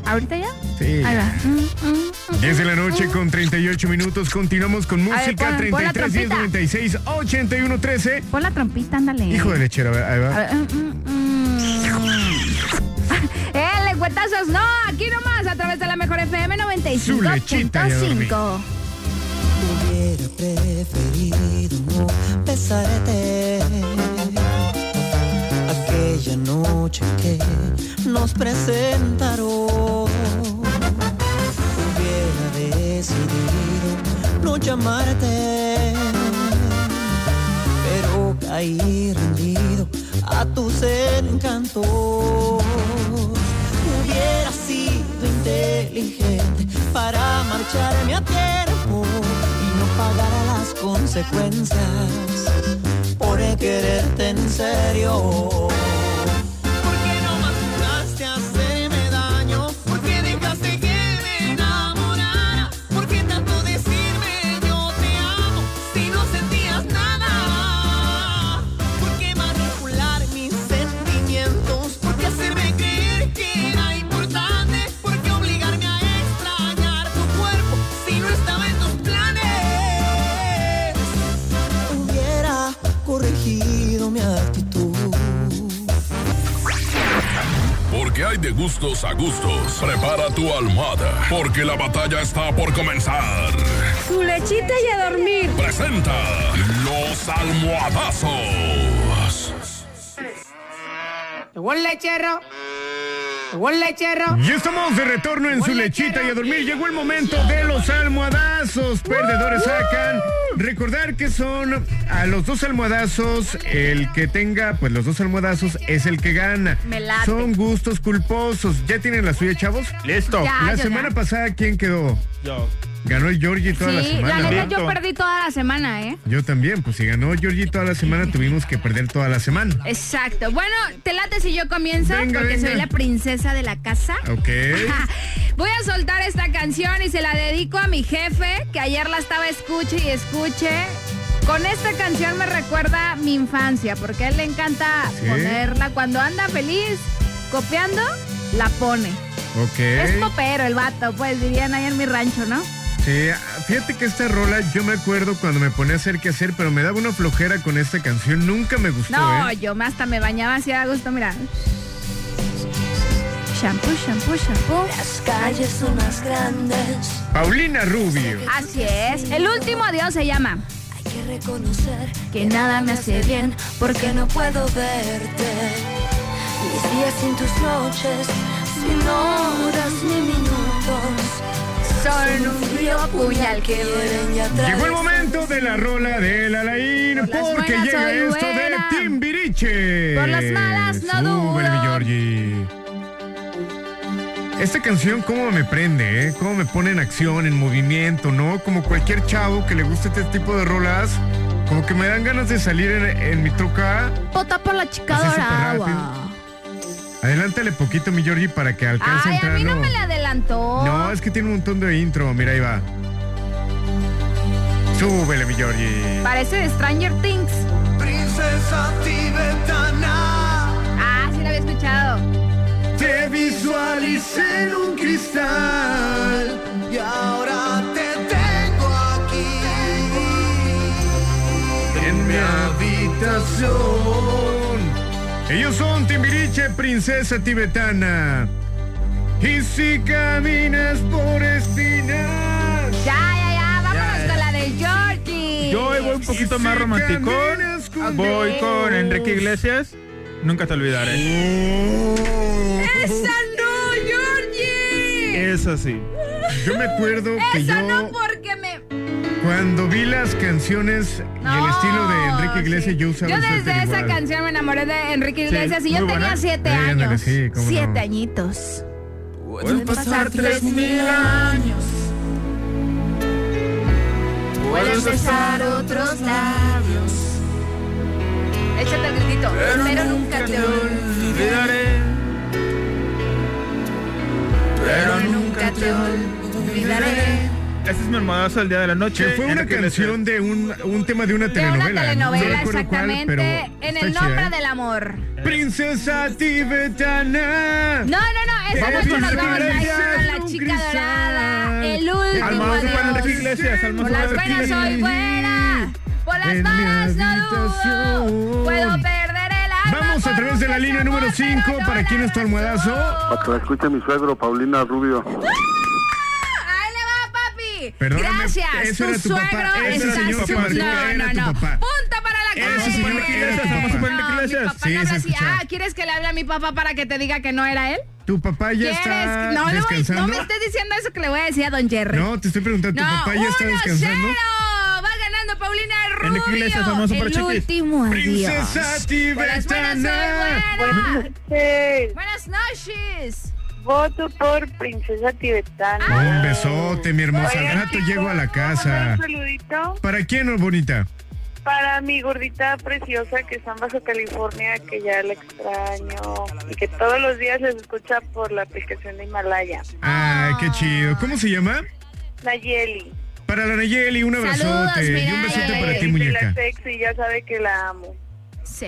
¿Ahorita ya? Sí. Ahí va. Mm, mm, mm, 10 de la mm, noche mm. con 38 minutos. Continuamos con A ver, música. pon- pon la 33 10 trompita. 96 81 13. Pon la trompita, ándale. Hijo de lechero, a ver, ahí va. A ver, mm, mm, mm. ¡Eh, lengüetazos! No, aquí nomás, a través de la mejor FM Su lechita y a dormir. 95.5. Hubiera preferido no besarte aquella noche que nos presentaron. Hubiera decidido no llamarte, pero caí rendido a tus encantos. Hubiera sido inteligente para marcharme a tiempo y no pagar las consecuencias por quererte en serio. Hay de gustos a gustos. Prepara tu almohada, porque la batalla está por comenzar. Su lechita y a dormir. Presenta los almohadazos. Llegó el lechero. El lechero. Y estamos de retorno en su lechita y a dormir. Llegó el momento de los almohadazos. Perdedores sacan. Recordar que son a los dos almohadazos. El que tenga, pues los dos almohadazos es el que gana. Me late. Son gustos culposos. ¿Ya tienen la suya, chavos? Listo. Ya, la semana ya. pasada, ¿quién quedó? Yo. Ganó el Georgie toda la Sí, semana. la neta yo perdí toda la semana, ¿eh? Yo también, pues si ganó Georgie toda la semana, tuvimos que perder toda la semana. Exacto. Bueno, te late si yo comienzo Venga, porque venga. soy la princesa de la casa. Ok. Voy a soltar esta canción y se la dedico a mi jefe, que ayer la estaba escuche y escuche. Con esta canción me recuerda mi infancia, porque a él le encanta ¿Sí? ponerla. Cuando anda feliz copiando, la pone. Ok. Es popero el vato, pues dirían ahí en mi rancho, ¿no? Sí, fíjate que esta rola yo me acuerdo cuando me ponía a hacer qué hacer, pero me daba una flojera con esta canción, nunca me gustó, No, ¿eh? yo hasta me bañaba así a gusto, mira. Shampoo, shampoo, shampoo. Las calles son más grandes. Paulina Rubio. Así es. El último adiós se llama. Hay que reconocer Que nada me hace bien porque no puedo verte. Mis días sin tus noches, sin horas ni minutos. Son un frío puñal que. Llegó el momento de la rola del Alain, porque llega esto buena. de Timbiriche. Por las malas no Súbele, dudo. mi Georgie. Esta canción cómo me prende, ¿eh? Cómo me pone en acción, en movimiento, ¿no? Como cualquier chavo que le guste este tipo de rolas, como que me dan ganas de salir en, en mi troca. Vota por la chica Así súper dorada. Adelántale poquito, mi Georgie, para que alcance a Ay, a entrar. mí no ¿no? me la adelantó. No, es que tiene un montón de intro. Mira, ahí va. Súbele, mi Georgie. Parece de Stranger Things. princesa tibetana. Ah, sí la había escuchado. Te visualicé en un cristal. Y ahora te tengo aquí. En mi habitación. Ellos son Timbiriche, princesa tibetana. Y si caminas por espinas. Ya, ya, ya, vámonos con la de Georgie. Yo voy un poquito más romántico. Voy con Enrique Iglesias. Nunca te olvidaré. ¡Esa no, Georgie! Eso sí. Yo me acuerdo que Esa yo no porque me... cuando vi las canciones y el estilo de Enrique Iglesias yo usaba Yo desde esa igual. canción me enamoré de Enrique Sí, Iglesias y yo tenía buena. siete Sí, años. sí, cómo no. siete añitos. Pueden pasar tres mil años. Puedes besar otros labios. Échate el gritito. Pero, nunca te olvidaré. Pero nunca te olvidaré. Ese es mi hermoso el día de la noche. Que fue una canción de un, un tema de una De telenovela. una telenovela, No cuál, exactamente. pero en el chida, nombre ¿eh? del amor. Princesa tibetana. No, no, no. Es Vamos que con nos vamos a ir con la chica dorada. El último Almohada para Enrique adiós. Iglesias. almohada Por las buenas soy buena. Por las malas no dudo. Puedo perder el alma. Vamos a través de la línea número 5. ¿Para quién es tu almohadazo? Para que la escuche mi suegro, Paulina Rubio. Va, Perdóname, Gracias. tu suegro está No, no, no. Punto para la calle. No, mi iglesias. papá Sí, no habla se así. escuchaba. Ah, ¿quieres que le hable a mi papá para que te diga que no era él? Tu papá ya ¿Quieres? está no, voy, no descansando. me estés diciendo eso que le voy a decir a Don Jerry. No, te estoy preguntando, ¿tu No, papá ya está 1-0. descansando? Va ganando Paulina Rubio. Famoso por el último adiós. Princesa Por las buenas soy tibetana. buena. Buenas noches. Voto por Princesa Tibetana. Un besote, mi hermosa. Al rato llego a la casa. Un saludito ¿Para quién, bonita? para mi gordita preciosa que está en Baja California, que ya la extraño y que todos los días les escucha por la aplicación de Himalaya. Ay, qué chido. ¿Cómo se llama? Nayeli. Para la Nayeli, un Saludos, abrazote y un besote para ti, la muñeca. sexy, ya sabe que la amo.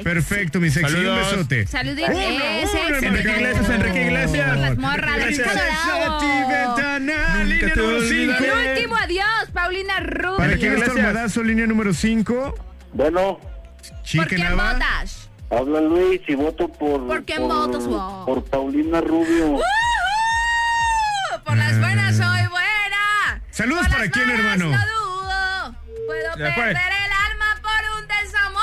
Perfecto, mi sexy. Un Saludos. besote. Saluditos. Sexy. Enrique Iglesias, Enrique Iglesias. Por las morras, la chica Princesa dorada. tibetana, línea te número 5. olvidaré. El último adiós, Paulina Rubio. ¿Para línea número 5? Bueno, ¿Por Nava. votas? habla Luis y voto por. ¿Por quién votas, vos? Por Paulina Rubio. Por las buenas soy buena. Saludos Por para las quién, hermano. No dudo. Puedo Ya fue. perder el alma por un desamor,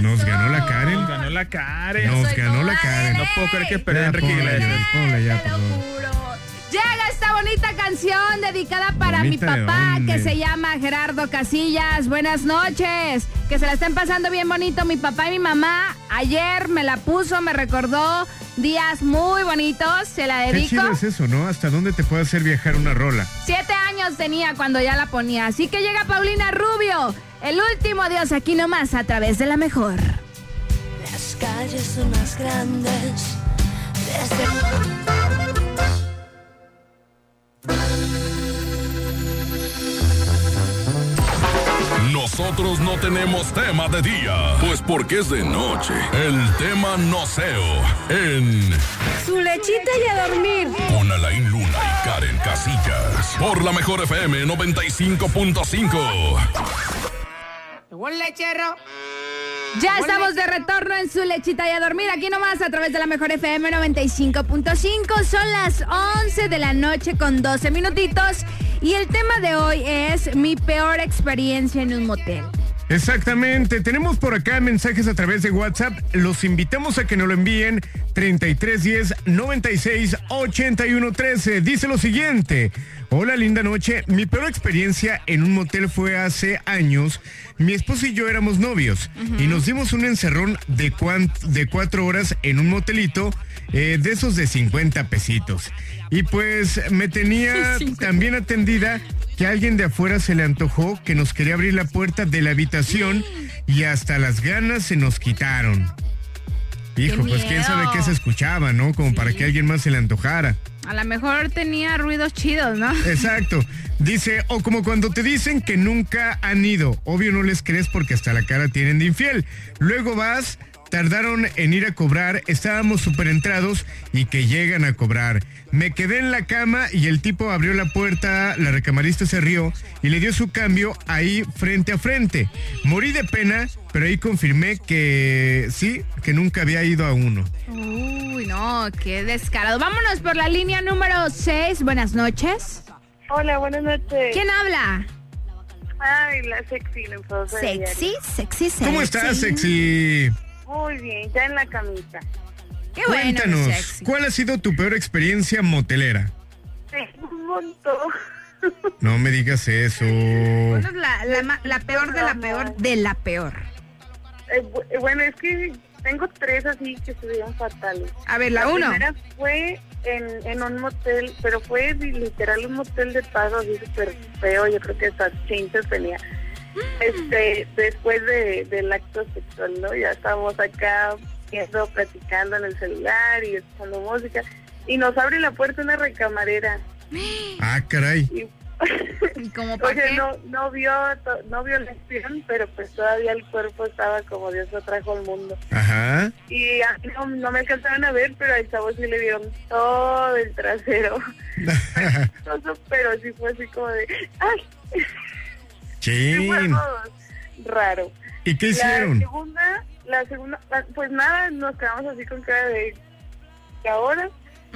Nos ganó la Karen. Ganó la Karen. Nos ganó la Karen. No puedo creer que perdió Ya, Enrique Iglesias. ya, ponla ya, por favor. Llega esta bonita canción dedicada para ¿Bonita mi papá que se llama Gerardo Casillas. Buenas noches. Que se la estén pasando bien bonito mi papá y mi mamá. Ayer me la puso, me recordó días muy bonitos. Se la Qué dedico. chido es eso, ¿no? ¿Hasta dónde te puede hacer viajar una rola? Siete años tenía cuando ya la ponía. Así que llega Paulina Rubio. El último adiós aquí nomás a través de la mejor. Las calles son más grandes. Desde... Nosotros no tenemos tema de día, pues porque es de noche. El tema noceo en Su lechita y a dormir. con Alain Luna y Karen Casillas. Por la mejor FM 95.5. Un lechero. Ya estamos de retorno en su lechita y a dormir aquí nomás a través de la mejor FM 95.5. Son las 11 de la noche con 12 minutitos y el tema de hoy es mi peor experiencia en un motel. Exactamente, tenemos por acá mensajes a través de WhatsApp. Los invitamos a que nos lo envíen 3310 96 81 13. Dice lo siguiente: Hola, linda noche. Mi peor experiencia en un motel fue hace años. Mi esposo y yo éramos novios y nos dimos un encerrón de, cuan- de cuatro horas en un motelito eh, de esos de 50 pesitos. Y pues me tenía también atendida que alguien de afuera se le antojó que nos quería abrir la puerta de la habitación y hasta las ganas se nos quitaron. Hijo, pues quién sabe qué se escuchaba, ¿no? Como para que alguien más se le antojara. A lo mejor tenía ruidos chidos, ¿no? Exacto. Dice, o como cuando te dicen que nunca han ido. Obvio no les crees porque hasta la cara tienen de infiel. Luego vas, tardaron en ir a cobrar, estábamos súper entrados y que llegan a cobrar. Me quedé en la cama y el tipo abrió la puerta, la recamarista se rió y le dio su cambio ahí frente a frente. Morí de pena, pero ahí confirmé que sí, que nunca había ido a uno. Uy, no, qué descarado. Vámonos por la línea número 6. Buenas noches. Hola, buenas noches. ¿Quién habla? Ay, la sexy, la Sexy, sexy, sexy. ¿Cómo estás, sexy? Muy bien, ya en la camita. Qué bueno, mi Cuéntanos, sexy. ¿cuál ha sido tu peor experiencia motelera? Sí, un montón. No me digas eso. ¿Cuál es la, la la peor de la peor de la peor? Eh, eh, bueno, es que tengo tres así que estuvieron fatales. A ver, la uno. primera fue en, en un motel, pero fue literal un motel de pago así súper feo. Yo creo que hasta chinches tenía. Este, después de, del acto sexual, ¿no? Ya estábamos acá viendo, platicando en el celular y escuchando música. Y nos abre la puerta una recamarera. Ah, caray. ¿Y como para no, no vio to- no vio la acción, pero pues todavía el cuerpo estaba como Dios lo trajo al mundo. Ajá. Y no, no me alcanzaron a ver, pero al chavo sí le vieron todo el trasero. Pero sí fue así como de, ¡ay! Sí fue raro. ¿Y qué La hicieron? segunda, la segunda, la- pues nada, nos quedamos así con cara de que ahora,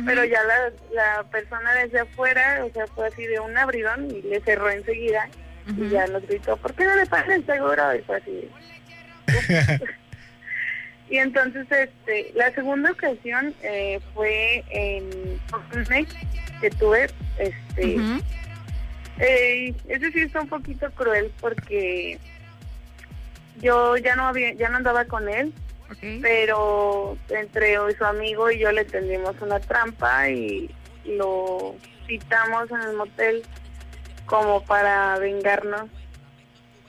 pero ya la, la persona desde afuera, o sea, fue así de un abridón y le cerró enseguida y ya nos gritó, ¿por qué no le pagan el seguro? Y fue así. y entonces, este, la segunda ocasión eh, fue en que tuve, este, eh, ese sí está un poquito cruel porque yo ya no había, ya no andaba con él, pero entre su amigo y yo le tendimos una trampa y lo citamos en el motel como para vengarnos.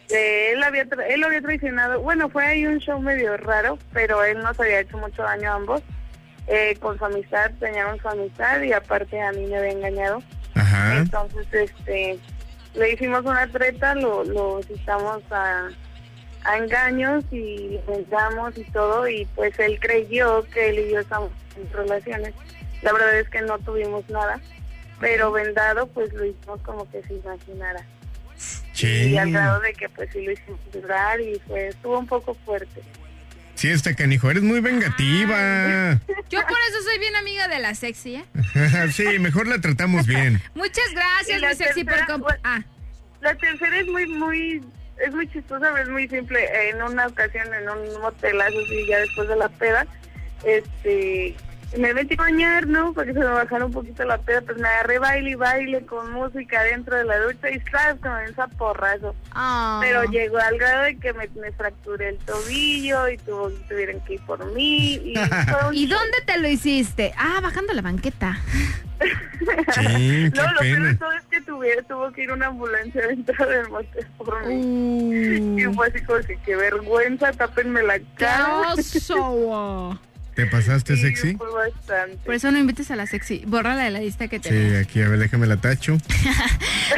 Eh, él había tra- él lo había traicionado, bueno, fue ahí un show medio raro, pero él nos había hecho mucho daño a ambos. Eh, con su amistad, dañaron su amistad y aparte a mí me había engañado. Ajá. Entonces, este, le hicimos una treta, lo, lo citamos a, a engaños y pensamos y todo, y pues él creyó que él y yo estamos en relaciones. La verdad es que no tuvimos nada, pero vendado, pues lo hicimos como que se imaginara. Y al grado de que pues sí lo hicimos llorar y fue, estuvo un poco fuerte. Sí, está canijo, eres muy vengativa. Yo por eso soy bien amiga de la sexy, ¿eh? sí, mejor la tratamos bien. Muchas gracias, mi sexy, por tercera, comp- Ah, La tercera es muy, muy, es muy chistosa, pero es muy simple. En una ocasión, en un motelazo, así, ya después de la peda, este, me metí a bañar, ¿no? Para que se me bajara un poquito la peda, pues me agarré baile y baile con música dentro de la ducha y sabes que me dio porrazo. Ah. Pero llegó al grado de que me, me fracturé el tobillo y tuvo, tuvieron que ir por mí. Y, ¿Y dónde te lo hiciste? Ah, bajando la banqueta. No, lo peor de todo es que tuve, tuvo que ir una ambulancia dentro del motel por mí. Uh. Y fue así como que qué vergüenza, tápenme la ¡Qué cara. ¿Te pasaste, Sí, sexy? fue bastante. Por eso no invites a la sexy. Bórrala de la lista que Sí, tenemos. aquí, a ver, déjame la tacho.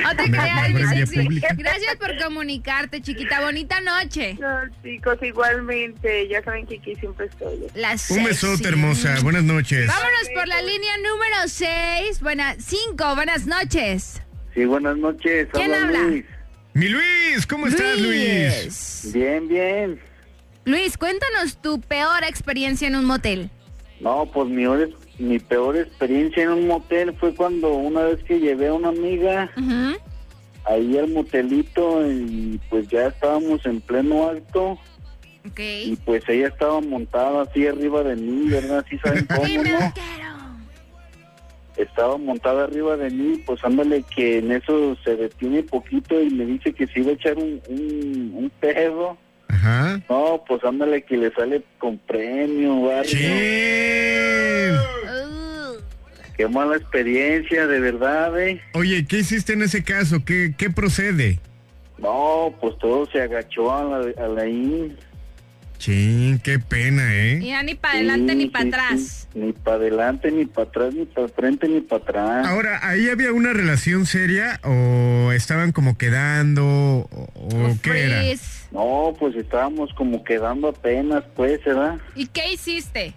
No te Me- creas, sexy. Gracias por comunicarte, chiquita. Bonita noche. No, chicos, igualmente, ya saben que aquí siempre estoy. La Un sexy. besote, hermosa. Buenas noches. Vámonos por la línea número 6. Buenas, 5. Buenas noches. Sí, buenas noches. ¿Quién habla? Luis. Mi Luis, ¿cómo estás, Luis? Bien, bien. Luis, cuéntanos tu peor experiencia en un motel. No, pues mi, peor experiencia en un motel fue cuando una vez que llevé a una amiga ahí al motelito y pues ya estábamos en pleno acto Ok. y pues ella estaba montada así arriba de mí, ¿verdad? ¿Sí saben cómo, no? Estaba montada arriba de mí, pues ándale que en eso se detiene poquito y me dice que se iba a echar un, un, un pedo. Ajá. No, pues ándale que le sale con premio, barrio. Qué mala experiencia, de verdad, eh. Oye, ¿qué hiciste en ese caso? ¿Qué, qué procede? No, pues todo se agachó a la, a la in. Chin, qué pena, ¿eh? Ya ni para adelante ni Sí, para sí, atrás. sí. Ni para adelante, ni para atrás, ni para frente, ni para atrás. Ahora, ¿ahí había una relación seria o estaban como quedando o, o qué era? No, pues estábamos como quedando apenas, pues, ¿verdad? ¿Y qué hiciste?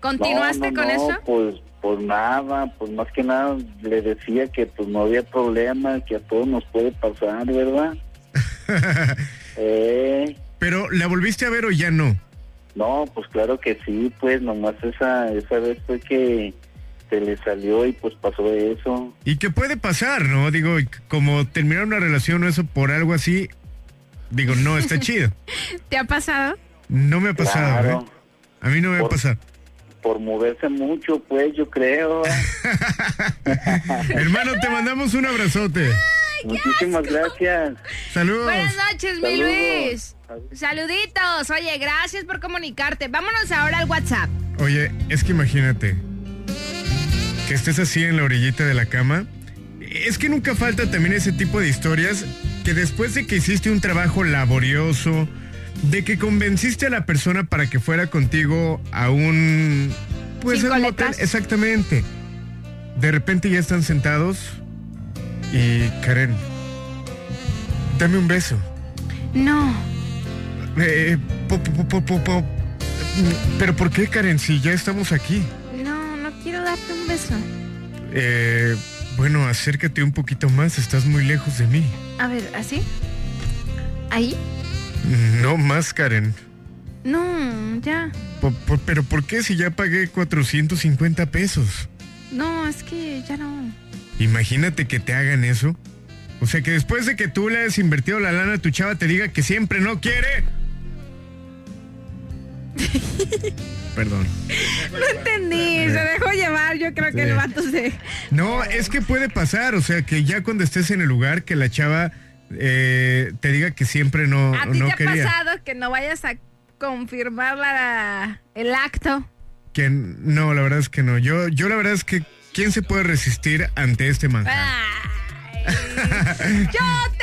¿Continuaste No, no, con no, eso? Pues, pues nada, pues más que nada le decía que pues no había problema, que a todos nos puede pasar, ¿verdad? eh, Pero, ¿la volviste a ver o ya no? no, pues claro que sí, pues nomás esa, esa vez fue que se le salió y pues pasó eso. ¿Y qué puede pasar, no? Digo, como terminar una relación o eso por algo así, digo, no, está chido. ¿Te ha pasado? No me ha pasado, Claro. ¿eh? A mí no me ha pasado. Por moverse mucho, pues yo creo. Hermano, te mandamos un abrazote. Muchísimas gracias. Saludos. Buenas noches, mi. Luis. Saluditos. Oye, gracias por comunicarte. Vámonos ahora al WhatsApp. Oye, es que imagínate que estés así en la orillita de la cama. Es que nunca falta también ese tipo de historias que después de que hiciste un trabajo laborioso, de que convenciste a la persona para que fuera contigo a un pues a un letras. exactamente. De repente ya están sentados y Karen, dame un beso. No. Eh, po- po- po- Pero ¿por qué Karen si ya estamos aquí? No, no quiero darte un beso. Eh, bueno, acércate un poquito más, estás muy lejos de mí. A ver, ¿así? ¿Ahí? No más, Karen. No, ya. Pero ¿por qué si ya pagué 450 pesos? No, es que ya no. Imagínate que te hagan eso. O sea, que después de que tú le hayas invertido la lana, tu chava te diga que siempre no quiere. Perdón. No entendí, se dejó llevar. Yo creo que Sí. el vato se. No, es que puede pasar, o sea, que ya cuando estés en el lugar, que la chava eh, te diga que siempre no, ¿A ti no te ha pasado que no vayas a confirmar la, el acto? Que no, la verdad es que no. Yo, yo la verdad es que, ¿quién se puede resistir ante este manjar? Yo una buena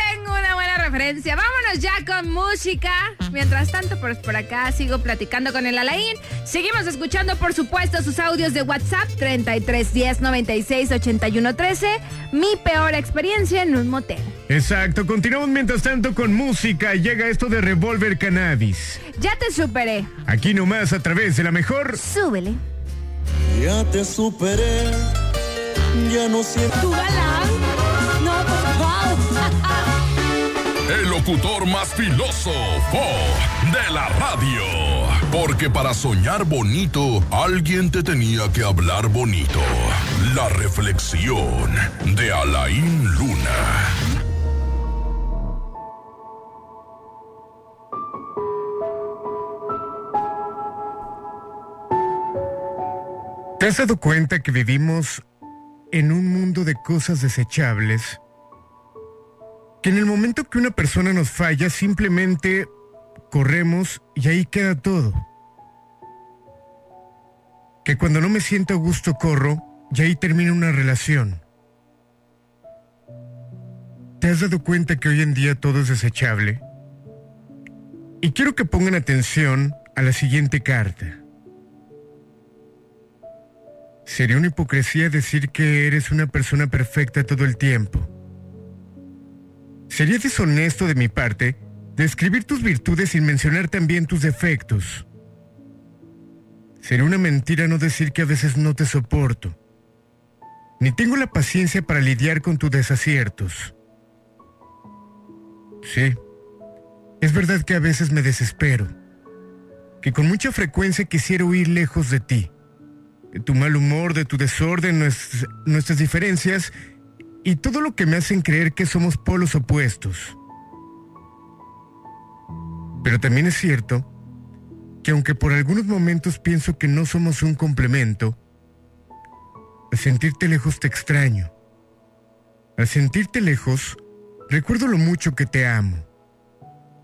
referencia. Vámonos ya con música. Mientras tanto, pues por acá sigo platicando con el Alain. Seguimos escuchando, por supuesto, sus audios de WhatsApp 3310 96 81 13. Mi peor experiencia en un motel. Exacto, continuamos mientras tanto con música. Llega esto de Revolver Cannabis. Ya te superé. Aquí nomás a través de la mejor. Súbele. Ya te superé, ya no siento. ¿Tu galán? No, pues wow. El locutor más filoso de la radio. Porque para soñar bonito, alguien te tenía que hablar bonito. La reflexión de Alain Luna. ¿Te has dado cuenta que vivimos en un mundo de cosas desechables? Que en el momento que una persona nos falla, simplemente corremos y ahí queda todo. Que cuando no me siento a gusto corro y ahí termina una relación. ¿Te has dado cuenta que hoy en día todo es desechable? Y quiero que pongan atención a la siguiente carta. Sería una hipocresía decir que eres una persona perfecta todo el tiempo. Sería deshonesto de mi parte describir tus virtudes sin mencionar también tus defectos. Sería una mentira no decir que a veces no te soporto, ni tengo la paciencia para lidiar con tus desaciertos. Sí, es verdad que a veces me desespero, que con mucha frecuencia quisiera huir lejos de ti de tu mal humor, de tu desorden, nues- nuestras diferencias y todo lo que me hacen creer que somos polos opuestos. Pero también es cierto que aunque por algunos momentos pienso que no somos un complemento, al sentirte lejos te extraño. Al sentirte lejos, recuerdo lo mucho que te amo.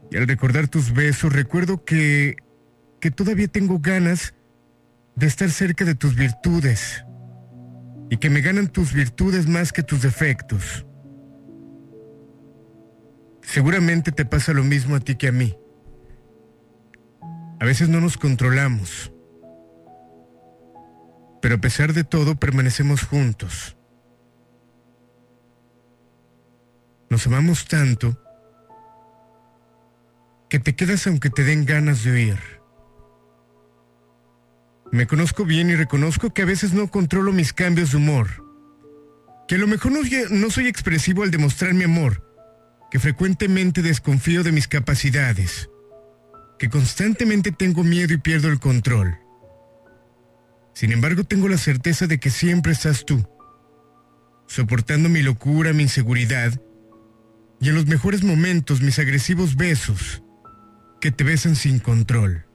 Y al recordar tus besos, recuerdo que, que todavía tengo ganas de estar cerca de tus virtudes y que me ganan tus virtudes más que tus defectos. Seguramente te pasa lo mismo a ti que a mí. A veces no nos controlamos. Pero a pesar de todo permanecemos juntos. Nos amamos tanto que te quedas aunque te den ganas de huir. Me conozco bien y reconozco que a veces no controlo mis cambios de humor. Que a lo mejor no, no soy expresivo al demostrar mi amor. Que frecuentemente desconfío de mis capacidades. Que constantemente tengo miedo y pierdo el control. Sin embargo, tengo la certeza de que siempre estás tú, soportando mi locura, mi inseguridad y en los mejores momentos mis agresivos besos que te besan sin control.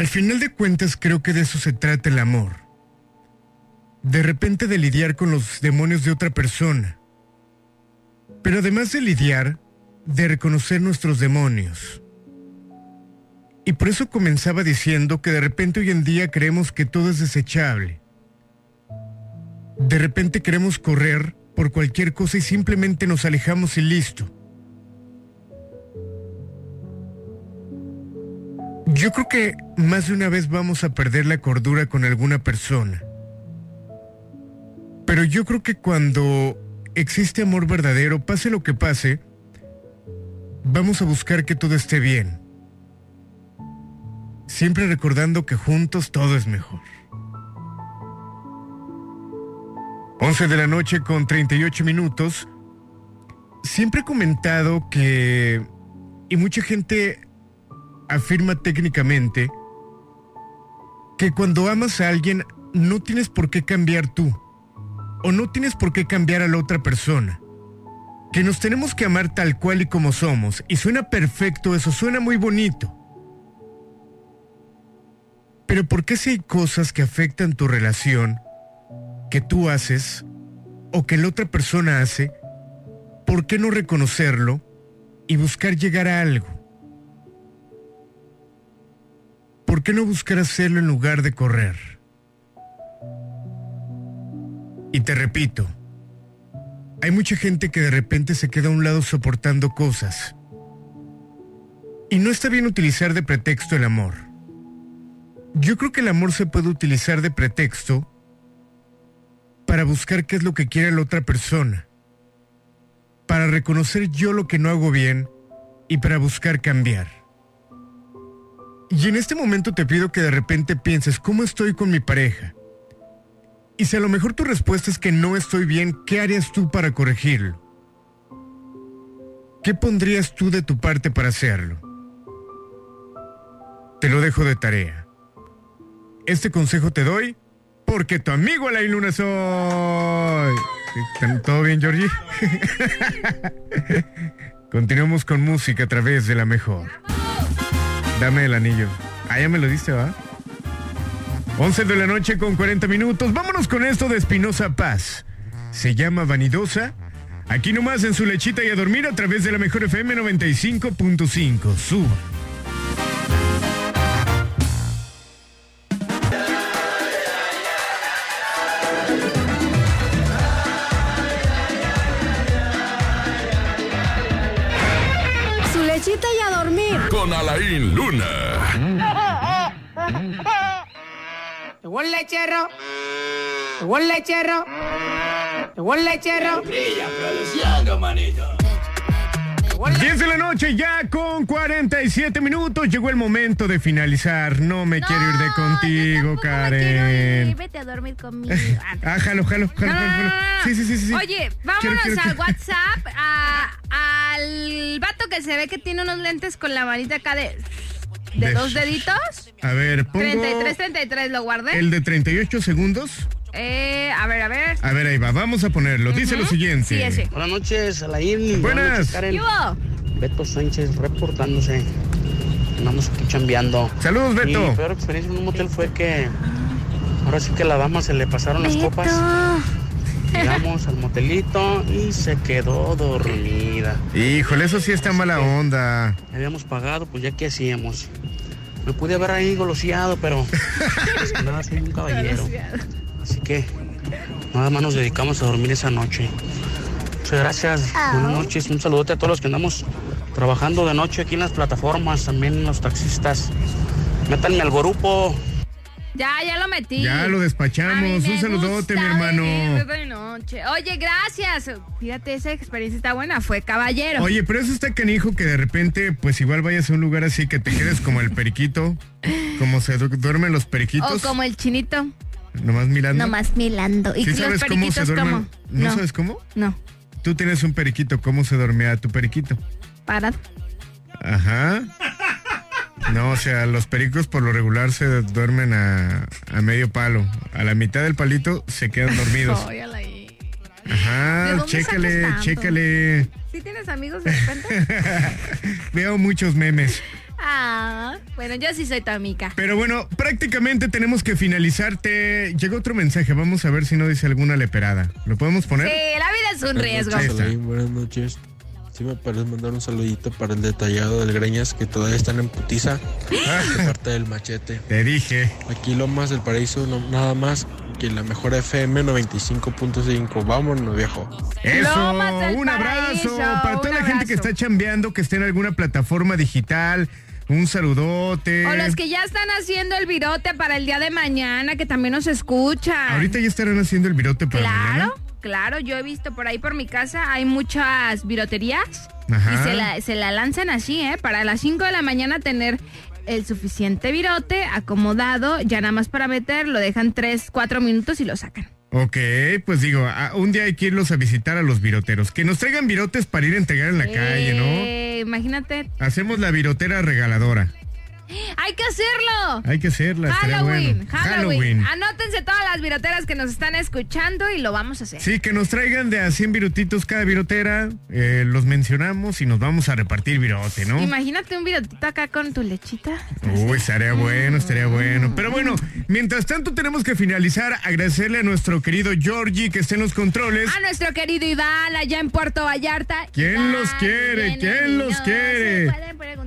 Al final de cuentas creo que de eso se trata el amor. De repente de lidiar con los demonios de otra persona. Pero además de lidiar, de reconocer nuestros demonios. Y por eso comenzaba diciendo que de repente hoy en día creemos que todo es desechable. De repente queremos correr por cualquier cosa y simplemente nos alejamos y listo. Yo creo que más de una vez vamos a perder la cordura con alguna persona. Pero yo creo que cuando existe amor verdadero, pase lo que pase, vamos a buscar que todo esté bien. Siempre recordando que juntos todo es mejor. 11 de la noche con 38 minutos. Siempre he comentado que, y mucha gente afirma técnicamente, que cuando amas a alguien no tienes por qué cambiar tú, o no tienes por qué cambiar a la otra persona. Que nos tenemos que amar tal cual y como somos, y suena perfecto eso, suena muy bonito. Pero ¿por qué si hay cosas que afectan tu relación, que tú haces, o que la otra persona hace, ¿por qué no reconocerlo y buscar llegar a algo? ¿Por qué no buscar hacerlo en lugar de correr? Y te repito, hay mucha gente que de repente se queda a un lado soportando cosas. Y no está bien utilizar de pretexto el amor. Yo creo que el amor se puede utilizar de pretexto para buscar qué es lo que quiere la otra persona, para reconocer yo lo que no hago bien y para buscar cambiar. Y en este momento te pido que de repente pienses, ¿cómo estoy con mi pareja? Y si a lo mejor tu respuesta es que no estoy bien, ¿qué harías tú para corregirlo? ¿Qué pondrías tú de tu parte para hacerlo? Te lo dejo de tarea. Este consejo te doy porque tu amigo la luna soy. ¿Todo bien, Georgie? Continuamos con música a través de la mejor. Dame el anillo. Ah, ya me lo diste, ¿va? 11 de la noche con 40 minutos. Vámonos con esto de Espinosa Paz. Se llama Vanidosa. Aquí nomás en su lechita y a dormir a través de la mejor FM 95.5. Suba. Llegó el lechero. Llegó el lechero. Llegó el lechero. Brilla produciendo, manito. 10 de la noche ya con 47 minutos. Llegó el momento de finalizar. No me quiero ir de contigo, Karen. Vete a dormir conmigo. Ah, jalo, jalo, jalo, No, jalo. Sí, sí, sí, sí. Oye, vámonos quiero, al quiero. WhatsApp a- al vato que se ve que tiene unos lentes con la manita acá de, de De- dos deditos. A ver, pongo 33, 33, lo guardé. el de 38 segundos. Eh, a ver, a ver. A ver, ahí va, vamos a ponerlo. Dice lo siguiente. Sí, ese. Buenas noches, Alain. Buenas. noches, Karen. ¿Qué hubo? Beto Sánchez reportándose. Andamos aquí chambeando. Saludos, Beto. Mi peor experiencia en un motel fue que ahora sí que a la dama se le pasaron las copas. Llegamos al motelito y se quedó dormida. Híjole, eso sí está mala onda. Habíamos pagado, pues ya qué hacíamos. Me pude haber ahí goloseado, pero es que nada, soy un caballero. Así que nada más nos dedicamos a dormir esa noche. Muchas gracias. Buenas noches. Un saludote a todos los que andamos trabajando de noche aquí en las plataformas, también los taxistas. Métanme al grupo. Ya, ya lo metí. Ya lo despachamos. Un saludote, mi hermano. de noche. Oye, gracias. Fíjate, esa experiencia está buena. Fue caballero. Oye, pero eso está canijo que de repente, pues igual vayas a un lugar así que te quedes como el periquito, como se du- duermen los periquitos, o como el chinito. nomás mirando. Nomás milando. ¿Y ¿Sí los sabes cómo se duermen? cómo? ¿No, sabes cómo? No. Tú tienes un periquito, ¿cómo se dormía tu periquito? Parado. Ajá. No, o sea, los pericos por lo regular se duermen a, a medio palo. A la mitad del palito se quedan dormidos. Óyala ahí. ¿De Ajá, chécale, chécale. ¿Sí tienes amigos de repente? Veo muchos memes. ah, bueno, yo sí soy tu amiga. Pero bueno, prácticamente tenemos que finalizar. Te llegó otro mensaje. Vamos a ver si no dice alguna leperada. ¿Lo podemos poner? Sí, la vida es un riesgo. Buenas noches. Sí me parece mandar un saludito para el detallado del Greñas que todavía están en putiza de parte del machete. Te dije. Aquí Lomas del Paraíso, no- nada más que la mejor FM 95.5. Vámonos, viejo. Eso, un abrazo Paraíso, para toda la gente que está chambeando, que esté en alguna plataforma digital. Un saludote. O los que ya están haciendo el virote para el día de mañana, que también nos escuchan. Ahorita ya estarán haciendo el virote para mañana. Claro, claro, yo he visto por ahí por mi casa, hay muchas viroterías Ajá. y se la, se la lanzan así, ¿eh? Para las 5 de la mañana tener el suficiente virote acomodado, ya nada más para meter, lo dejan 3, 4 minutos y lo sacan. Ok, pues digo, un día hay que irlos a visitar a los viroteros. Que nos traigan virotes para ir a entregar en la calle, ¿no? Eh, Imagínate, Hacemos la virotera regaladora. Hay que hacerlo. Hay que estaría Halloween, bueno. Halloween, Anótense todas las viroteras que nos están escuchando y lo vamos a hacer. Sí, que nos traigan de a 100 virotitos cada virotera. eh, los mencionamos y nos vamos a repartir virote, ¿no? Imagínate un virotito acá con tu lechita. Uy, estaría bueno, estaría bueno. Pero bueno, mientras tanto tenemos que finalizar, agradecerle a nuestro querido Georgie que está en los controles. A nuestro querido Iván allá en Puerto Vallarta. ¿Quién Iván, los quiere? ¿Quién los quiere?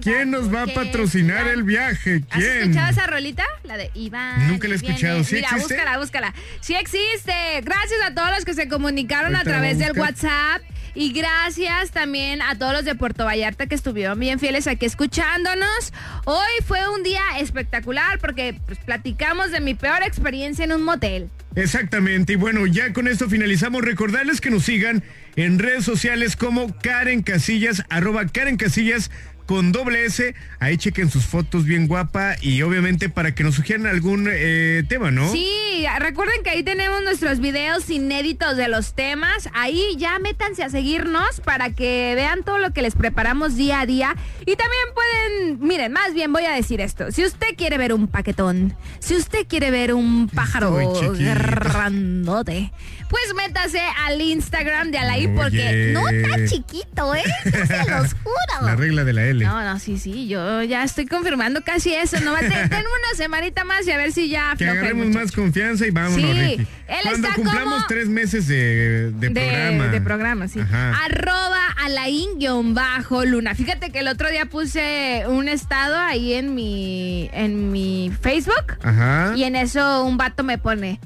¿Quién nos va a patrocinar el viaje? ¿Has escuchado esa rolita? La de Iván. Nunca la he escuchado. ¿Sí Mira, existe? búscala, búscala. Sí existe. Gracias a todos los que se comunicaron a Ahorita través del. WhatsApp. Y gracias también a todos los de Puerto Vallarta que estuvieron bien fieles aquí escuchándonos. Hoy fue un día espectacular porque pues, platicamos de mi peor experiencia en un motel. Exactamente, y bueno, ya con esto finalizamos. Recordarles que nos sigan en redes sociales como Karen Casillas, arroba Karen Casillas con doble S. Ahí chequen sus fotos bien guapa y obviamente para que nos sugieran algún eh, tema, ¿no? Sí, recuerden que ahí tenemos nuestros videos inéditos de los temas. Ahí ya métanse a seguirnos para que vean todo lo que les preparamos día a día. Y también pueden, miren, más bien voy a decir esto. Si usted quiere ver un paquetón, si usted quiere ver un pájaro grandote, pues métase al Instagram de porque Oye. no está chiquito, ¿eh? Yo se los juro. La regla de la L. No, no, sí, sí, yo ya estoy confirmando casi eso. No, ten, ten una semanita más y a ver si ya Que agarremos muchacho. más confianza y vámonos, Sí, Ricky. él Cuando está cumplamos como- tres meses de, de programa. De programa, sí. Ajá. Arroba alain-bajo luna. Fíjate que el otro día puse un estado ahí en mi, en mi Facebook. Ajá. Y en eso un vato me pone.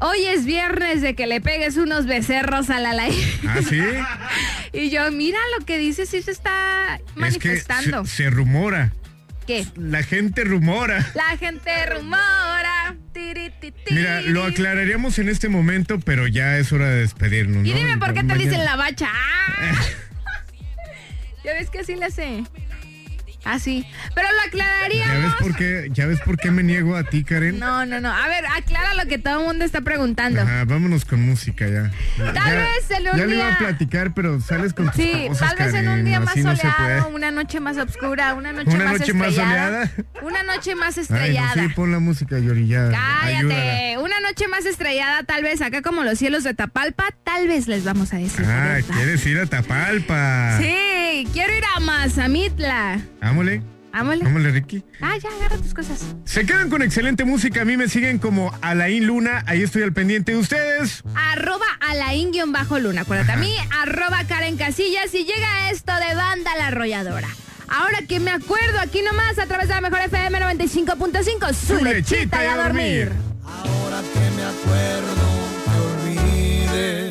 Hoy es viernes de que le pegues unos becerros a la Alain. ¿Ah, sí? y yo, mira lo que dice, sí se está Es que manifestando. se, se rumora. ¿Qué? La gente rumora. La gente rumora. Tiri, ti, ti. Mira, lo aclararíamos en este momento, pero ya es hora de despedirnos. Y ¿no? dime por qué te Mañana- dicen la bacha. Ya ves que así le hace. Así. Pero lo ¿Ya ves aclararíamos. por qué, ya ves por qué me niego a ti, Karen? No, no, no. A ver, aclara lo que todo el mundo está preguntando. Ajá, vámonos con música ya. Tal Ya- vez en un Ya le iba a día- platicar, pero sales con tus Sí, cosas, tal vez en un día más no soleado, una noche más oscura, una noche ¿Una más noche más estrellada. soleada? Una noche más Ay, estrellada. no, sí, pon la música, ya. ayúdala. Cállate. Una noche más estrellada, tal vez acá como los cielos de Tapalpa, tal vez les vamos a decir. Ah. ¿quieres ir a Tapalpa? Sí, quiero ir a Mazamitla. Vámosle. Vámosle. Vámosle, Ricky. Ah, ya, agarra tus cosas. Se quedan con excelente música. A mí me siguen como Alain Luna. Ahí estoy al pendiente de ustedes. Arroba Alain-Luna. Acuérdate a mí, arroba Karen Casillas. Y llega esto de banda la arrolladora. Ahora que me acuerdo, aquí nomás a través de la mejor FM 95.5. Su, lechita, y a dormir. Ahora que me acuerdo, me olvides.